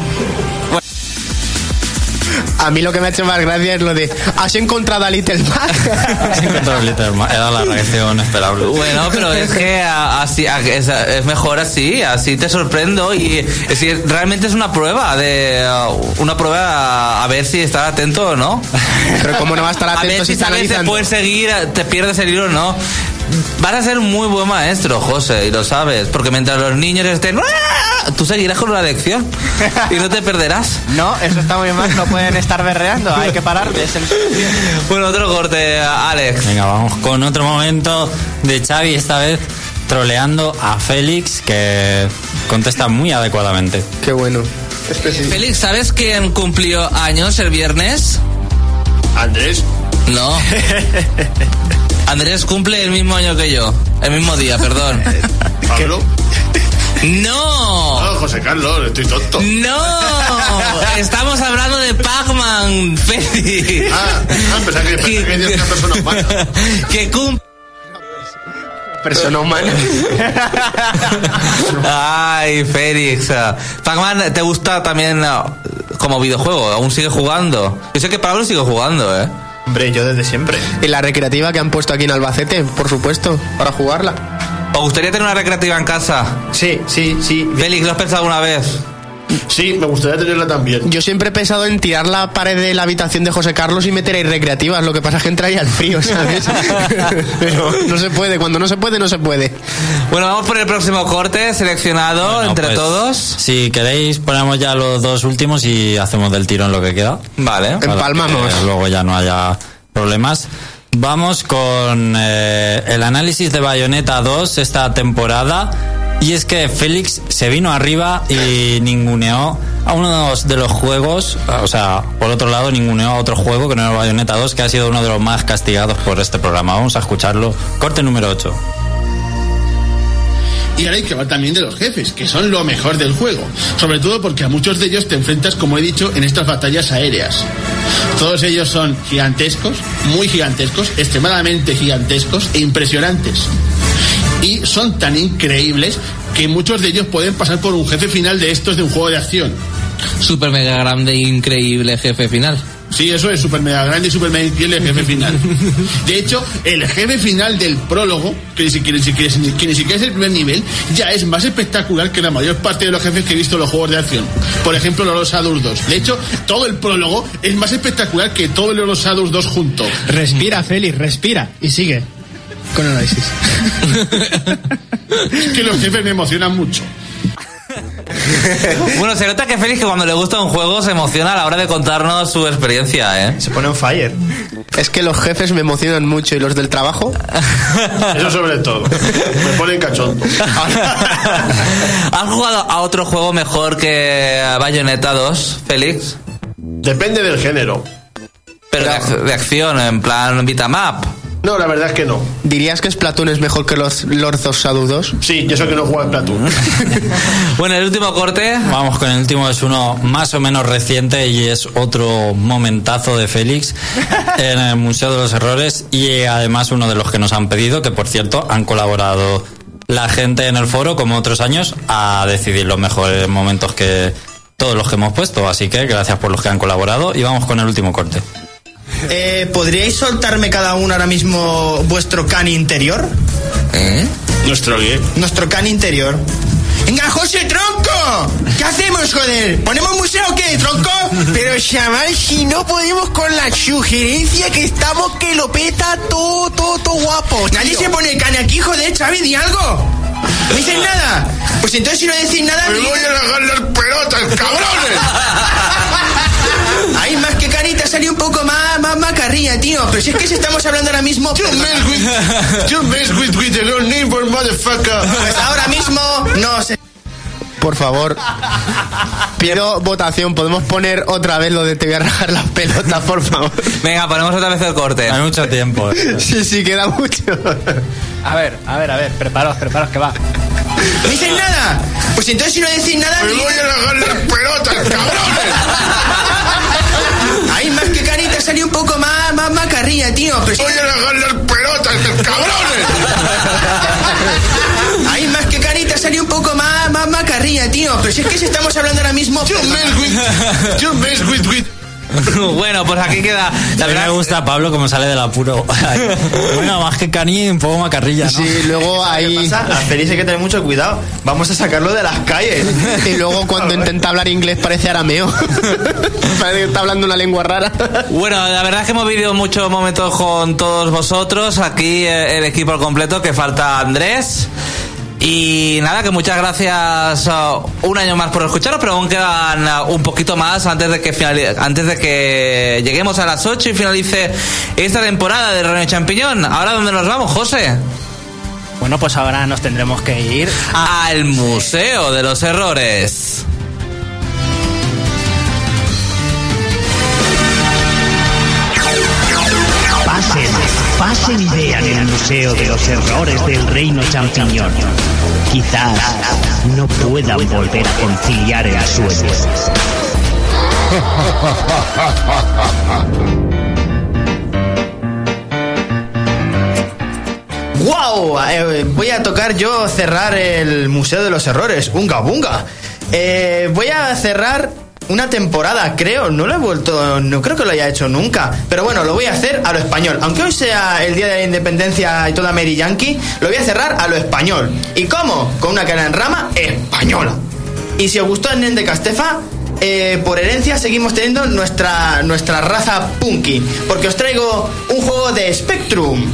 A mí lo que me ha hecho más gracia es lo de ¿Has encontrado a Little Mac? Has encontrado el Little Mac. Era la reacción esperable. Bueno, pero es que a- así a- es, es mejor así, así te sorprendo y es decir, realmente es una prueba de uh, una prueba a, a ver si estás atento o no. Pero cómo no va a estar A atento ver si si está sabes te puedes seguir, te pierdes el hilo o no. Vas a ser muy buen maestro, José, y lo sabes, porque mientras los niños estén, tú seguirás con la lección y no te perderás. [laughs] No, eso está muy mal, no pueden estar berreando, hay que pararles. el- [laughs] Bueno, otro corte, Alex. Venga, vamos con otro momento de Xavi, esta vez troleando a Félix, que contesta muy adecuadamente. Qué bueno. Félix, ¿sabes quién cumplió años el viernes? Andrés. No. [laughs] Andrés cumple el mismo año que yo. El mismo día, perdón. [laughs] Pablo. ¡No! No, José Carlos, estoy tonto. ¡No! Estamos hablando de Pac-Man, Félix. Ah, ah, pensaba que, pensaba que decías una persona humana. [laughs] que cumple. Persona humana. Ay, Félix. Pac-Man, ¿te gusta también ah, como videojuego? ¿Aún sigue jugando? Yo sé que Pablo sigue jugando, ¿eh? Hombre, yo desde siempre. Y la recreativa que han puesto aquí en Albacete, por supuesto, para jugarla. ¿Os gustaría tener una recreativa en casa? Sí, sí, sí. Félix, ¿lo has pensado alguna vez? Sí, me gustaría tenerla también. Yo siempre he pensado en tirar la pared de la habitación de José Carlos y meter ahí recreativas. Lo que pasa es que entraría el frío, ¿sabes? [laughs] Pero no se puede. Cuando no se puede, no se puede. Bueno, vamos por el próximo corte seleccionado Bueno, entre pues, todos. Si queréis, ponemos ya los dos últimos y hacemos del tirón lo que queda. Vale. Empalmamos. que luego ya no haya problemas. Vamos con eh, el análisis de Bayonetta 2 esta temporada. Y es que Félix se vino arriba y ninguneó a uno de los juegos, o sea, por otro lado, ninguneó a otro juego que no era Bayonetta 2, que ha sido uno de los más castigados por este programa. Vamos a escucharlo. Corte número 8. Y ahora hay que hablar también de los jefes, que son lo mejor del juego. Sobre todo porque a muchos de ellos te enfrentas, como he dicho, en estas batallas aéreas. Todos ellos son gigantescos, muy gigantescos, extremadamente gigantescos e impresionantes. Y son tan increíbles que muchos de ellos pueden pasar por un jefe final de estos de un juego de acción. Super mega grande, increíble jefe final. Sí, eso es super mega grande y super mega increíble jefe final. [laughs] De hecho, el jefe final del prólogo, que ni siquiera, ni siquiera- que ni siquiera es el primer nivel, ya es más espectacular que la mayor parte de los jefes que he visto en los juegos de acción. Por ejemplo, los Adults 2. De hecho, todo el prólogo es más espectacular que todo el los Adults 2 juntos. Respira, Félix, respira. Y sigue. Con análisis. [laughs] Es que los jefes me emocionan mucho. [laughs] Bueno, se nota que Félix que cuando le gusta un juego se emociona a la hora de contarnos su experiencia, ¿eh? Se pone on fire. Es que los jefes me emocionan mucho y los del trabajo. [laughs] Eso sobre todo. Me ponen cachondo. ¿Has jugado a otro juego mejor que Bayonetta 2, Félix? Depende del género. Pero de, ac- de acción, en plan beatmap. No, la verdad es que no. ¿Dirías que Splatoon es mejor que los Lords of Shadow 2? Sí, yo sé que no juego en Platoon. [laughs] Bueno, el último corte. Vamos con el último, es uno más o menos reciente y es otro momentazo de Félix en el Museo de los Errores y además uno de los que nos han pedido, que por cierto han colaborado la gente en el foro, como otros años, a decidir los mejores momentos que todos los que hemos puesto. Así que gracias por los que han colaborado y vamos con el último corte. Eh, ¿Podríais soltarme cada uno ahora mismo vuestro can interior? ¿Eh? Nuestro guía. Nuestro can interior. ¡Venga, José, tronco! ¿Qué hacemos, joder? ¿Ponemos museo o qué, tronco? Pero, chaval, si no podemos con la sugerencia que estamos que lo peta todo, todo, todo guapo. Nadie se pone can aquí, joder, Xavi, di algo. ¿No dices nada? Pues entonces si no decís nada... ¡Me voy a lagar las pelotas, cabrones! [laughs] Ay, más salió un poco más, más macarrilla, tío. Pero si es que si estamos hablando ahora mismo... You mess with, you mess with, with neighbor, motherfucker. Pues ahora mismo no sé. Por favor. Pido votación. ¿Podemos poner otra vez lo de te voy a rajar las pelotas, por favor? Venga, ponemos otra vez el corte. Hay mucho tiempo. eh. Sí, sí, queda mucho. A ver, a ver, a ver, preparaos, preparaos que va. ¿No dices nada? Pues entonces si no decís nada... ¡Me di- voy a lagar las pelotas, macarrilla, tío. Pero ¡Voy a lagar las pelotas, cabrones! [laughs] Ay, más que carita, salió un poco más, más macarrilla, tío. Pero si es que si estamos hablando ahora mismo... You mess with, you mess with, with. [laughs] bueno, pues aquí queda. La A mí me verdad, gusta Pablo como sale del apuro. [laughs] bueno, más que cani, un poco macarrilla, ¿no? Sí, luego ¿Qué ahí. Félix hay que tener mucho cuidado. Vamos a sacarlo de las calles. Y luego cuando [laughs] intenta hablar inglés parece arameo. parece que está hablando una lengua rara. Bueno, la verdad es que hemos vivido muchos momentos con todos vosotros. Aquí eh, el equipo al completo, que falta Andrés. Y nada, que muchas gracias uh, un año más por escucharnos, pero aún quedan uh, un poquito más antes de que antes de que lleguemos a las 8 y finalice esta temporada de Reino Champiñón. ¿Ahora dónde nos vamos, José? Bueno, pues ahora nos tendremos que ir Al Museo de los Errores. Pasen y vean el Museo de los Errores del Reino Champiñón. Quizás no puedan volver a conciliar el sueño. ¡Wow! Eh, voy a tocar yo cerrar el Museo de los Errores. ¡Unga, bunga! Eh, voy a cerrar una temporada, creo. No lo he vuelto. No creo que lo haya hecho nunca. Pero bueno, lo voy a hacer a lo español. Aunque hoy sea el día de la independencia y toda Mary Yankee, lo voy a cerrar a lo español. ¿Y cómo? Con una cara en rama española. Y si os gustó el Nen de Castefa, eh, por herencia seguimos teniendo nuestra, nuestra raza punky. Porque os traigo un juego de Spectrum.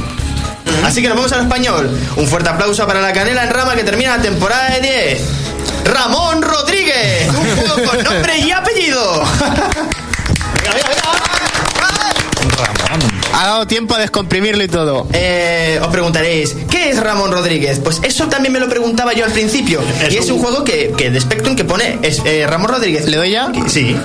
Así que nos vamos al español. Un fuerte aplauso para la canela en rama que termina la temporada de 10. Ramón Rodríguez. Un juego con nombre y apellido. Venga, venga, venga. Ha dado tiempo a descomprimirlo y todo. Eh, os preguntaréis, ¿qué es Ramón Rodríguez? Pues eso también me lo preguntaba yo al principio. y es un juego que, que de Spectrum que pone es, eh, Ramón Rodríguez. ¿Le doy ya? Sí.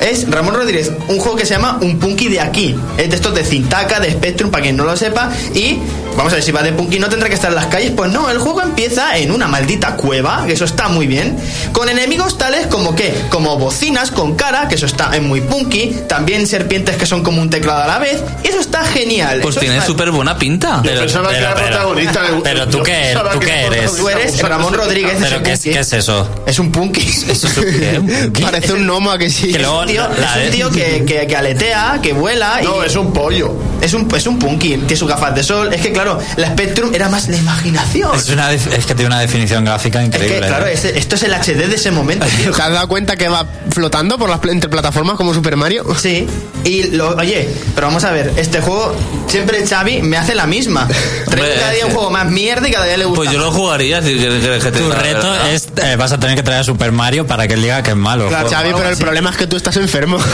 Es Ramón Rodríguez, un juego que se llama Un Punky de aquí. Es de estos de Cintaca, de Spectrum, para quien no lo sepa. Y vamos a ver si va de Punky, no tendrá que estar en las calles. Pues no, el juego empieza en una maldita cueva, que eso está muy bien. Con enemigos tales como que, como bocinas con cara, que eso está en muy Punky. También serpientes que son como un teclado a la vez. Y eso está genial. Pues Eso tiene está- súper buena pinta. Yo pensaba que era protagonista. pero tú qué, tú que qué eres. Tú eres Ramón Rodríguez. ¿Pero qué es, qué es eso? Es un punky. Eso es un- ¿qué? [laughs] ¿Un punky? Parece un gnomo a que sí. Que luego, tío, la- la- es un tío que, que, que aletea, que vuela. No, y es un pollo. Es un, es un punky, tiene sus gafas de sol. Es que, claro, la Spectrum era más la imaginación. Es, una, def- es que tiene una definición gráfica Es increíble. que, claro, ¿eh? ese- esto es el HD de ese momento, tío. ¿Te has dado cuenta que va flotando por las entre plataformas como Super Mario? Sí, y lo, oye, pero vamos a ver, este juego siempre Xavi me hace la misma. Trae cada día un juego más mierda y cada día le gusta. Pues yo lo jugaría si quieres que- que te Tu reto verdad. es, eh, vas a tener que traer a Super Mario para que él diga que es malo. Claro. Xavi, pero el sí. problema es que tú estás enfermo. [laughs]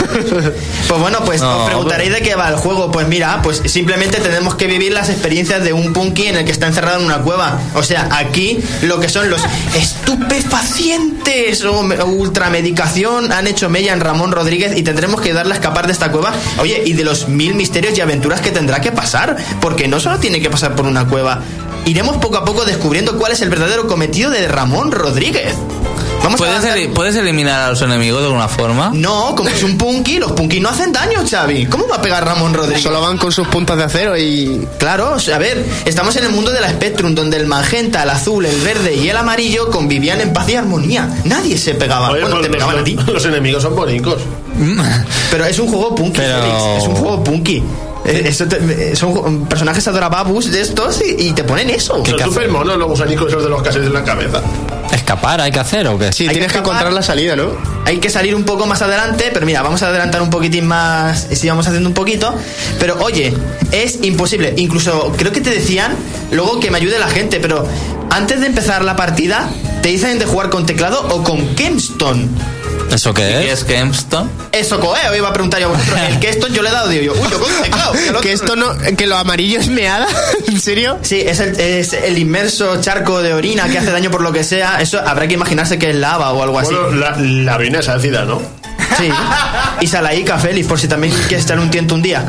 Pues bueno, pues No, os preguntaréis de qué va el juego. Pues mira, pues simplemente tenemos que vivir las experiencias de un punky en el que está encerrado en una cueva. O sea, aquí lo que son los estupefacientes o me- o ultramedicación han hecho mella en Ramón Rodríguez y tendremos que darle a escapar de esta cueva. Oye, y de los mil misterios y aventuras que tendrá que pasar, porque no solo tiene que pasar por una cueva. Iremos poco a poco descubriendo cuál es el verdadero cometido de Ramón Rodríguez. Vamos a ¿Puedes, avanzar- eli- ¿Puedes eliminar a los enemigos de alguna forma? No, como es un punky, los punky no hacen daño, Xavi. ¿Cómo va a pegar Ramón Rodríguez? Solo van con sus puntas de acero y. Claro, a ver, estamos en el mundo de la Spectrum, donde el magenta, el azul, el verde y el amarillo convivían en paz y armonía. Nadie se pegaba. Oye, bueno, te pegaban a ti. los, los enemigos son bonitos. [laughs] Pero es un juego punky, Pero- Félix. Es un juego punky. Eh, eso te- son ju- personajes adorababus de estos y, y te ponen eso. Son súper monos los gusanicos esos de los casetes en la cabeza. ¿Escapar hay que hacer o qué? Sí, Hay tienes que que encontrar la salida, ¿no? Hay que salir un poco más adelante, pero mira, vamos a adelantar un poquitín más y sigamos haciendo un poquito. Pero oye, es imposible. Incluso creo que te decían luego que me ayude la gente, pero antes de empezar la partida, te dicen de jugar con teclado o con Kempstone. ¿Eso qué ¿Qué es? es Kempstone? Eso, coe, os iba a preguntar yo a vosotros. El Kempstone yo le he dado, digo yo, uy, yo con teclado. otro- Que esto no. Que lo amarillo es meada. [laughs] ¿En serio? Sí, es el, es el inmerso charco de orina que hace daño por lo que sea. Eso habrá que imaginarse que es lava o algo así. Bueno, la, la orina es ácida, ¿no? Sí. Y Salaíca, Félix, por si también quieres echar un tiento un día.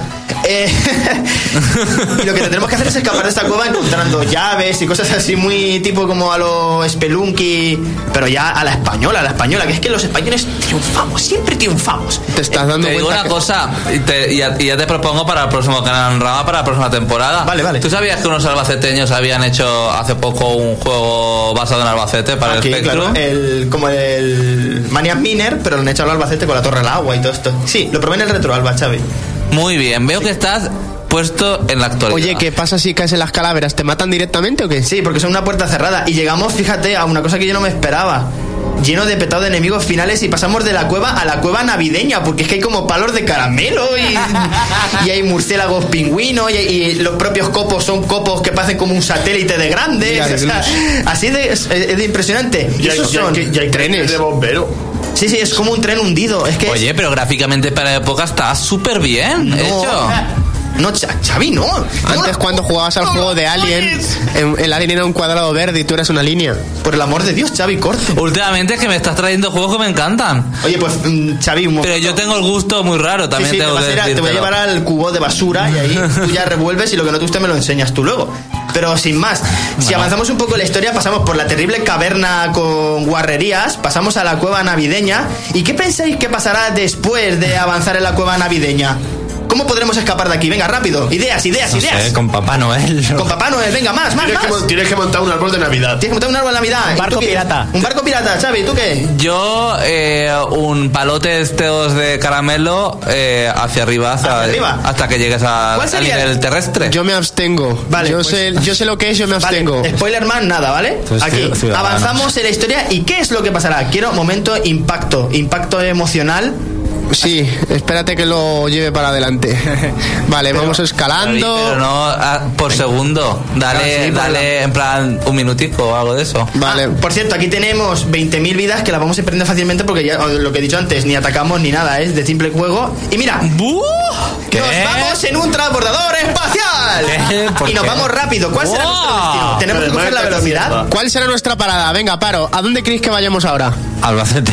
Eh, [laughs] y lo que tendremos que hacer es escapar de esta cueva encontrando llaves y cosas así muy tipo como a lo Spelunky, pero ya a la española, a la española, que es que los españoles triunfamos, siempre triunfamos. Te estás dando Te digo una que- cosa y, te- y ya, y ya te propongo para el próximo canal Rama, para la próxima temporada. Vale, vale. ¿Tú sabías que unos albaceteños habían hecho hace poco un juego basado en Albacete para Aquí, el Spectrum? claro, el, como el Maniac Miner, pero lo han echado al Albacete con la Torre del Agua y todo esto. Sí, lo probé en el retro, Alba, Xavi. Muy bien, veo que estás puesto en la actualidad. Oye, ¿qué pasa si caes en las calaveras? ¿Te matan directamente o qué? Sí, porque son una puerta cerrada. Y llegamos, fíjate, a una cosa que yo no me esperaba. Lleno de petado de enemigos finales y pasamos de la cueva a la cueva navideña, porque es que hay como palos de caramelo y, y hay murciélagos pingüinos y, y los propios copos son copos que parecen como un satélite de grandes. Mira, de o sea, así de, es, es de impresionante. Y, Y hay, esos y hay- son... y hay trenes de bombero. Sí, sí, es como un tren hundido. Es que Oye, pero gráficamente para la época está súper bien no, hecho. No, Xavi, no. Antes cuando jugabas al juego de Alien, el Alien era un cuadrado verde y tú eras una línea. Por el amor de Dios, Xavi, corte. Últimamente es que me estás trayendo juegos que me encantan. Oye, pues mm, Xavi, un Pero yo tengo el gusto muy raro, también Sí, sí, te, tengo vas que a ir a- te voy a llevar al cubo de basura y ahí tú ya [laughs] revuelves y lo que no te guste me lo enseñas tú luego. Pero sin más, si avanzamos un poco en la historia, pasamos por la terrible caverna con guarrerías, pasamos a la cueva navideña. ¿Y qué pensáis que pasará después de avanzar en la cueva navideña? ¿Cómo podremos escapar de aquí? Venga, rápido. Ideas, ideas, No ideas. sé, con Papá Noel. Con Papá Noel, venga, más, más, Tienes que, más. mon- tienes que montar un árbol de Navidad. Tienes que montar un árbol de Navidad. ¿Y barco pirata. Un barco pirata, Xavi, ¿tú qué? Yo, eh, un palote de estos de caramelo eh, hacia arriba, hasta, ¿Hacia arriba? hasta que llegues a- ¿Cuál al nivel el- terrestre. Yo me abstengo. Vale, yo, pues- sé, yo sé lo que es, yo me Vale, abstengo. spoiler man, nada, ¿vale? Entonces, Aquí ciu- ciudadanos. avanzamos en la historia y ¿qué es lo que pasará? Quiero momento impacto, impacto emocional. Sí, espérate que lo lleve para adelante. [laughs] Vale, vamos David, escalando. Pero no ah, por segundo. Dale, Ah, sí, dale en plan un minutico o algo de eso. Vale. Por cierto, aquí tenemos 20.000 vidas que las vamos a perdiendo fácilmente porque ya lo que he dicho antes, ni atacamos ni nada, es de simple juego. Y mira, ¿Qué? nos vamos en un transbordador espacial. ¿Qué? [laughs] ¿Por Y nos vamos rápido. ¿Cuál será nuestro destino? Tenemos que coger la velocidad. ¿Cuál será nuestra parada? Venga, paro. ¿A dónde creéis que vayamos ahora? Albacete.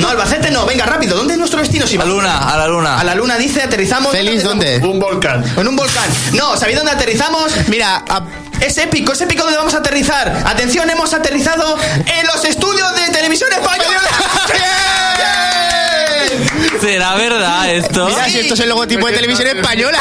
No, Albacete no, venga rápido. ¿Dónde es nuestro destino? Si A la luna, a la luna. A la luna dice, aterrizamos. Félix, ¿dónde? Un volcán. En un volcán. No, ¿sabéis dónde aterrizamos? Mira, a- Es épico, es épico donde vamos a aterrizar. Atención, hemos aterrizado en los estudios de televisión española. [laughs] ¿Será verdad esto? Mira, si esto es el logotipo de televisión española.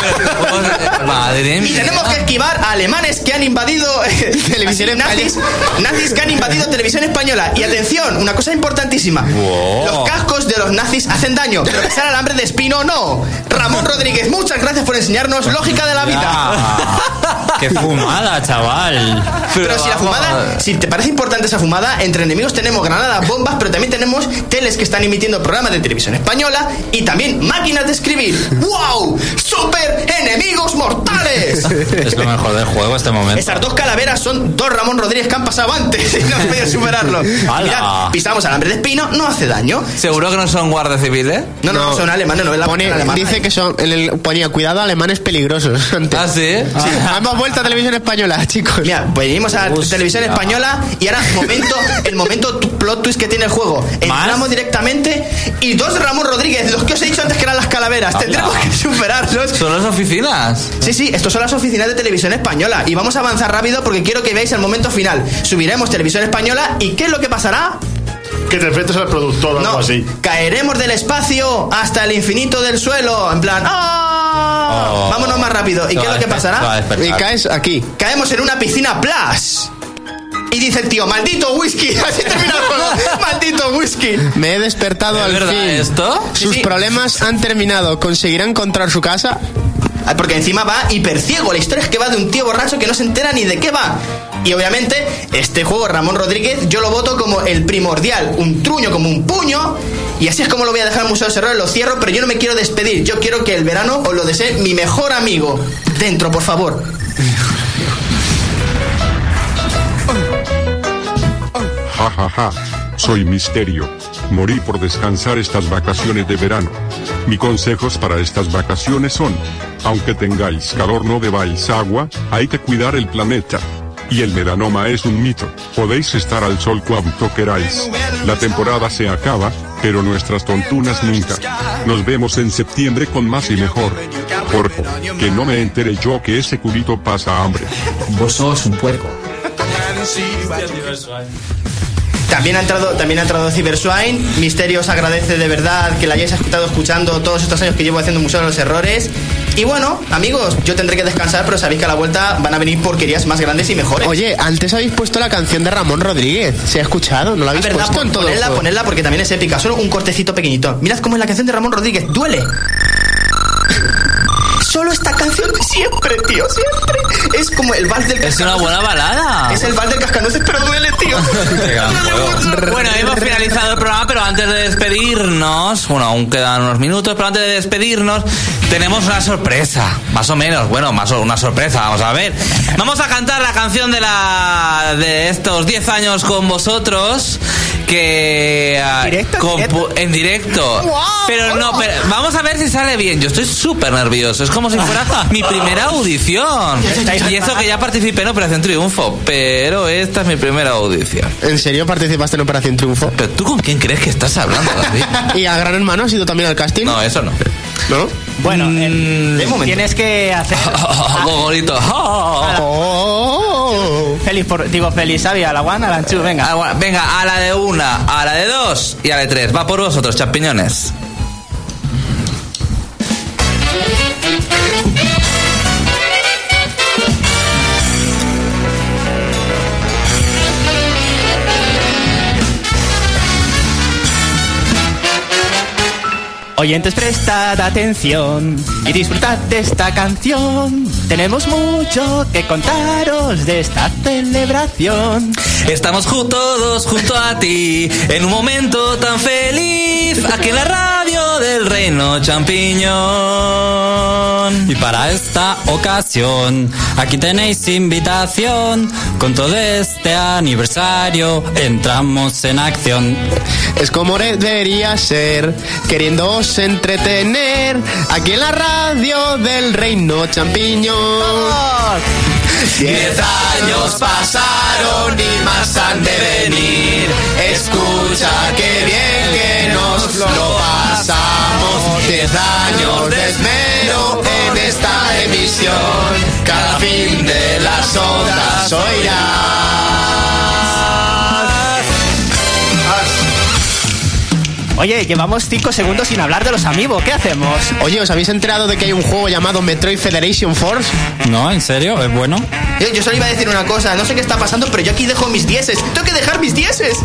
Madre Y mía. tenemos que esquivar a alemanes que han invadido [laughs] eh, Televisión nazis, nazis que han invadido televisión española. Y atención, una cosa importantísima. Wow. Los cascos de los nazis hacen daño, pero que sea el alambre de espino no. Ramón Rodríguez, muchas gracias por enseñarnos lógica de la vida. [laughs] Ah, ¡Qué [laughs] fumada, chaval! Pero, si la fumada, si te parece importante esa fumada, entre enemigos tenemos granadas, bombas, pero también tenemos teles que están emitiendo programas de televisión española y también máquinas de escribir. ¡Wow! ¡Super enemigos mortales! [laughs] Es lo mejor del juego este momento. Esas dos calaveras son dos Ramón Rodríguez que han pasado antes y no han podido [laughs] superarlo. Mirad, pisamos alambre de espino, no hace daño. ¿Seguro que no son guardias civiles? No, no, son alemanes, no es la Pone- alemana. dice que son, en el- ponía cuidado alemanes peligrosos. antes. ¿Ah, sí? Sí, hemos vuelto a televisión española, [laughs] chicos. Mira, pues venimos a Hostia. televisión española y ahora momento, el momento plot twist que tiene el juego. Entramos directamente y dos Ramón Rodríguez, los que os he dicho antes que eran las calaveras, Hala. tendremos que superarlos. Son las oficinas. Sí, sí, estos son las oficinas de televisión española y vamos a avanzar rápido porque quiero que veáis el momento final. Subiremos televisión española y ¿qué es lo que pasará? Que te enfrentes al productor o algo No, así. caeremos del espacio hasta el infinito del suelo, en plan, ¡ah! Oh. Vámonos más rápido. ¿Y qué es lo que pasará? Y caes aquí. Caemos en una piscina plus. Y dice el tío, maldito whisky. [laughs] Así termina el juego. [laughs] maldito whisky. Me he despertado ¿Es al verdad fin. esto? Sus Sí, sí. problemas han terminado. ¿Conseguirá encontrar su casa? Porque encima va hiperciego. La historia es que va de un tío borracho que no se entera ni de qué va. Y obviamente, este juego, Ramón Rodríguez, yo lo voto como el primordial. Un truño como un puño. Y así es como lo voy a dejar el Museo Serrano, lo cierro, pero yo no me quiero despedir. Yo quiero que el verano os lo desee mi mejor amigo. Dentro, por favor. Ja, ja, ja. Soy Misterio. Morí por descansar estas vacaciones de verano. Mis consejos para estas vacaciones son, aunque tengáis calor no bebáis agua, hay que cuidar el planeta. Y el melanoma es un mito, podéis estar al sol cuanto queráis. La temporada se acaba, pero nuestras tontunas nunca. Nos vemos en septiembre con más y mejor. Porfa, que no me entere yo que ese culito pasa hambre. Vos sos un puerco. También ha entrado, también ha entrado Cyberswine. Misterio os agradece de verdad que la hayáis estado escuchando todos estos años que llevo haciendo Museo de los Errores. Y bueno, amigos, yo tendré que descansar, pero sabéis que a la vuelta van a venir porquerías más grandes y mejores. Oye, antes habéis puesto la canción de Ramón Rodríguez. ¿Se ha escuchado? ¿No la habéis Es verdad, puesto en todo ponedla, ponedla porque también es épica. Solo un cortecito pequeñito. Mirad cómo es la canción de Ramón Rodríguez. Duele. Solo esta canción siempre, tío, siempre. Es como el vals del Es una buena balada. Es el vals del cascanueces, pero duele, tío. [laughs] Bueno, hemos finalizado el programa, pero antes de despedirnos, bueno, aún quedan unos minutos, pero antes de despedirnos, tenemos una sorpresa, más o menos, bueno, más o- una sorpresa, vamos a ver. Vamos a cantar la canción de la de estos 10 años con vosotros que ah, compu- en directo. Pero no, pero vamos a ver si sale bien. Yo estoy súper nervioso, es como si fuera [laughs] mi primera audición. Y eso que ya participé en Operación Triunfo, pero esta es mi primera audición. ¿En serio participaste en Operación Triunfo? ¿Pero tú con quién crees que estás hablando, David? [laughs] ¿Y a Gran Hermano has ido también al casting? No, eso no. ¿No? Bueno, en- de momento. tienes que hacer. [laughs] Gogorito. Feliz, por, digo, feliz, Xavi, a la one, a la two, venga. Ah, Venga, a la de una, a la de dos y a la de tres. Va por vosotros, champiñones. Oyentes, prestad atención y disfrutad de esta canción. Tenemos mucho que contaros de esta celebración. Estamos todos junto a ti en un momento tan feliz aquí en la radio del Reino Champiñón. Y para esta ocasión, aquí tenéis invitación. Con todo este aniversario, entramos en acción. Es como debería ser, queriéndoos entretener, aquí en la radio del Reino Champiñón. Diez años pasaron y más han de venir. Escucha que bien que nos lo pasamos. Diez años de esmero en esta emisión. Cada fin de las ondas oirás. Oye, llevamos 5 segundos sin hablar de los amigos. ¿Qué hacemos? Oye, ¿os habéis enterado de que hay un juego llamado Metroid Federation Force? No, ¿en serio? ¿Es bueno? Yo, yo solo iba a decir una cosa, no sé qué está pasando, pero yo aquí dejo mis dieces. Tengo que dejar mis dieces.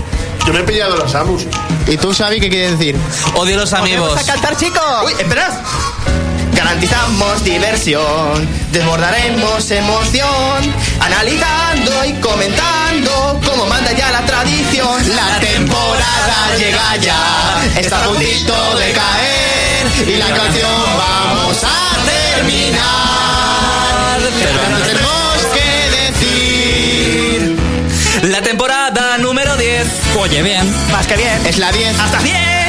Yo me he pillado los Samus. ¿Y tú, Xavi, qué quieres decir? Odio los amigos. ¡Vamos a cantar, chicos! Uy, esperad. Garantizamos diversión, desbordaremos emoción, analizando y comentando como manda ya la tradición. La temporada llega ya, está a puntito de caer y la canción vamos a terminar. Pero no tenemos que decir. La temporada número 10. Oye, bien. Más que bien. Es la 10. Hasta 10.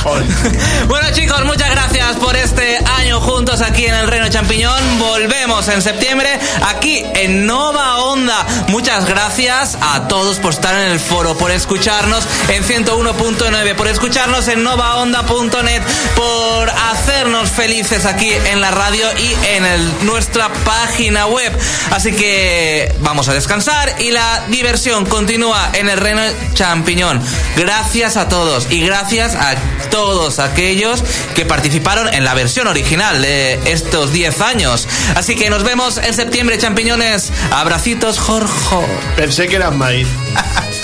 [laughs] Bueno chicos, muchas gracias por este año juntos aquí en el Reino Champiñón. Volvemos en septiembre aquí en Nova Onda. Muchas gracias a todos por estar en el foro, por escucharnos en 101.9, por escucharnos en novaonda.net, por hacernos felices aquí en la radio y en nuestra página web. Así que vamos a descansar y la diversión continúa en el Reino Champiñón. Gracias a todos y gracias a todos aquellos que participaron en la versión original de estos 10 años. Así que nos vemos en septiembre, champiñones. Abracitos, Jorge. Pensé que eran maíz. [laughs]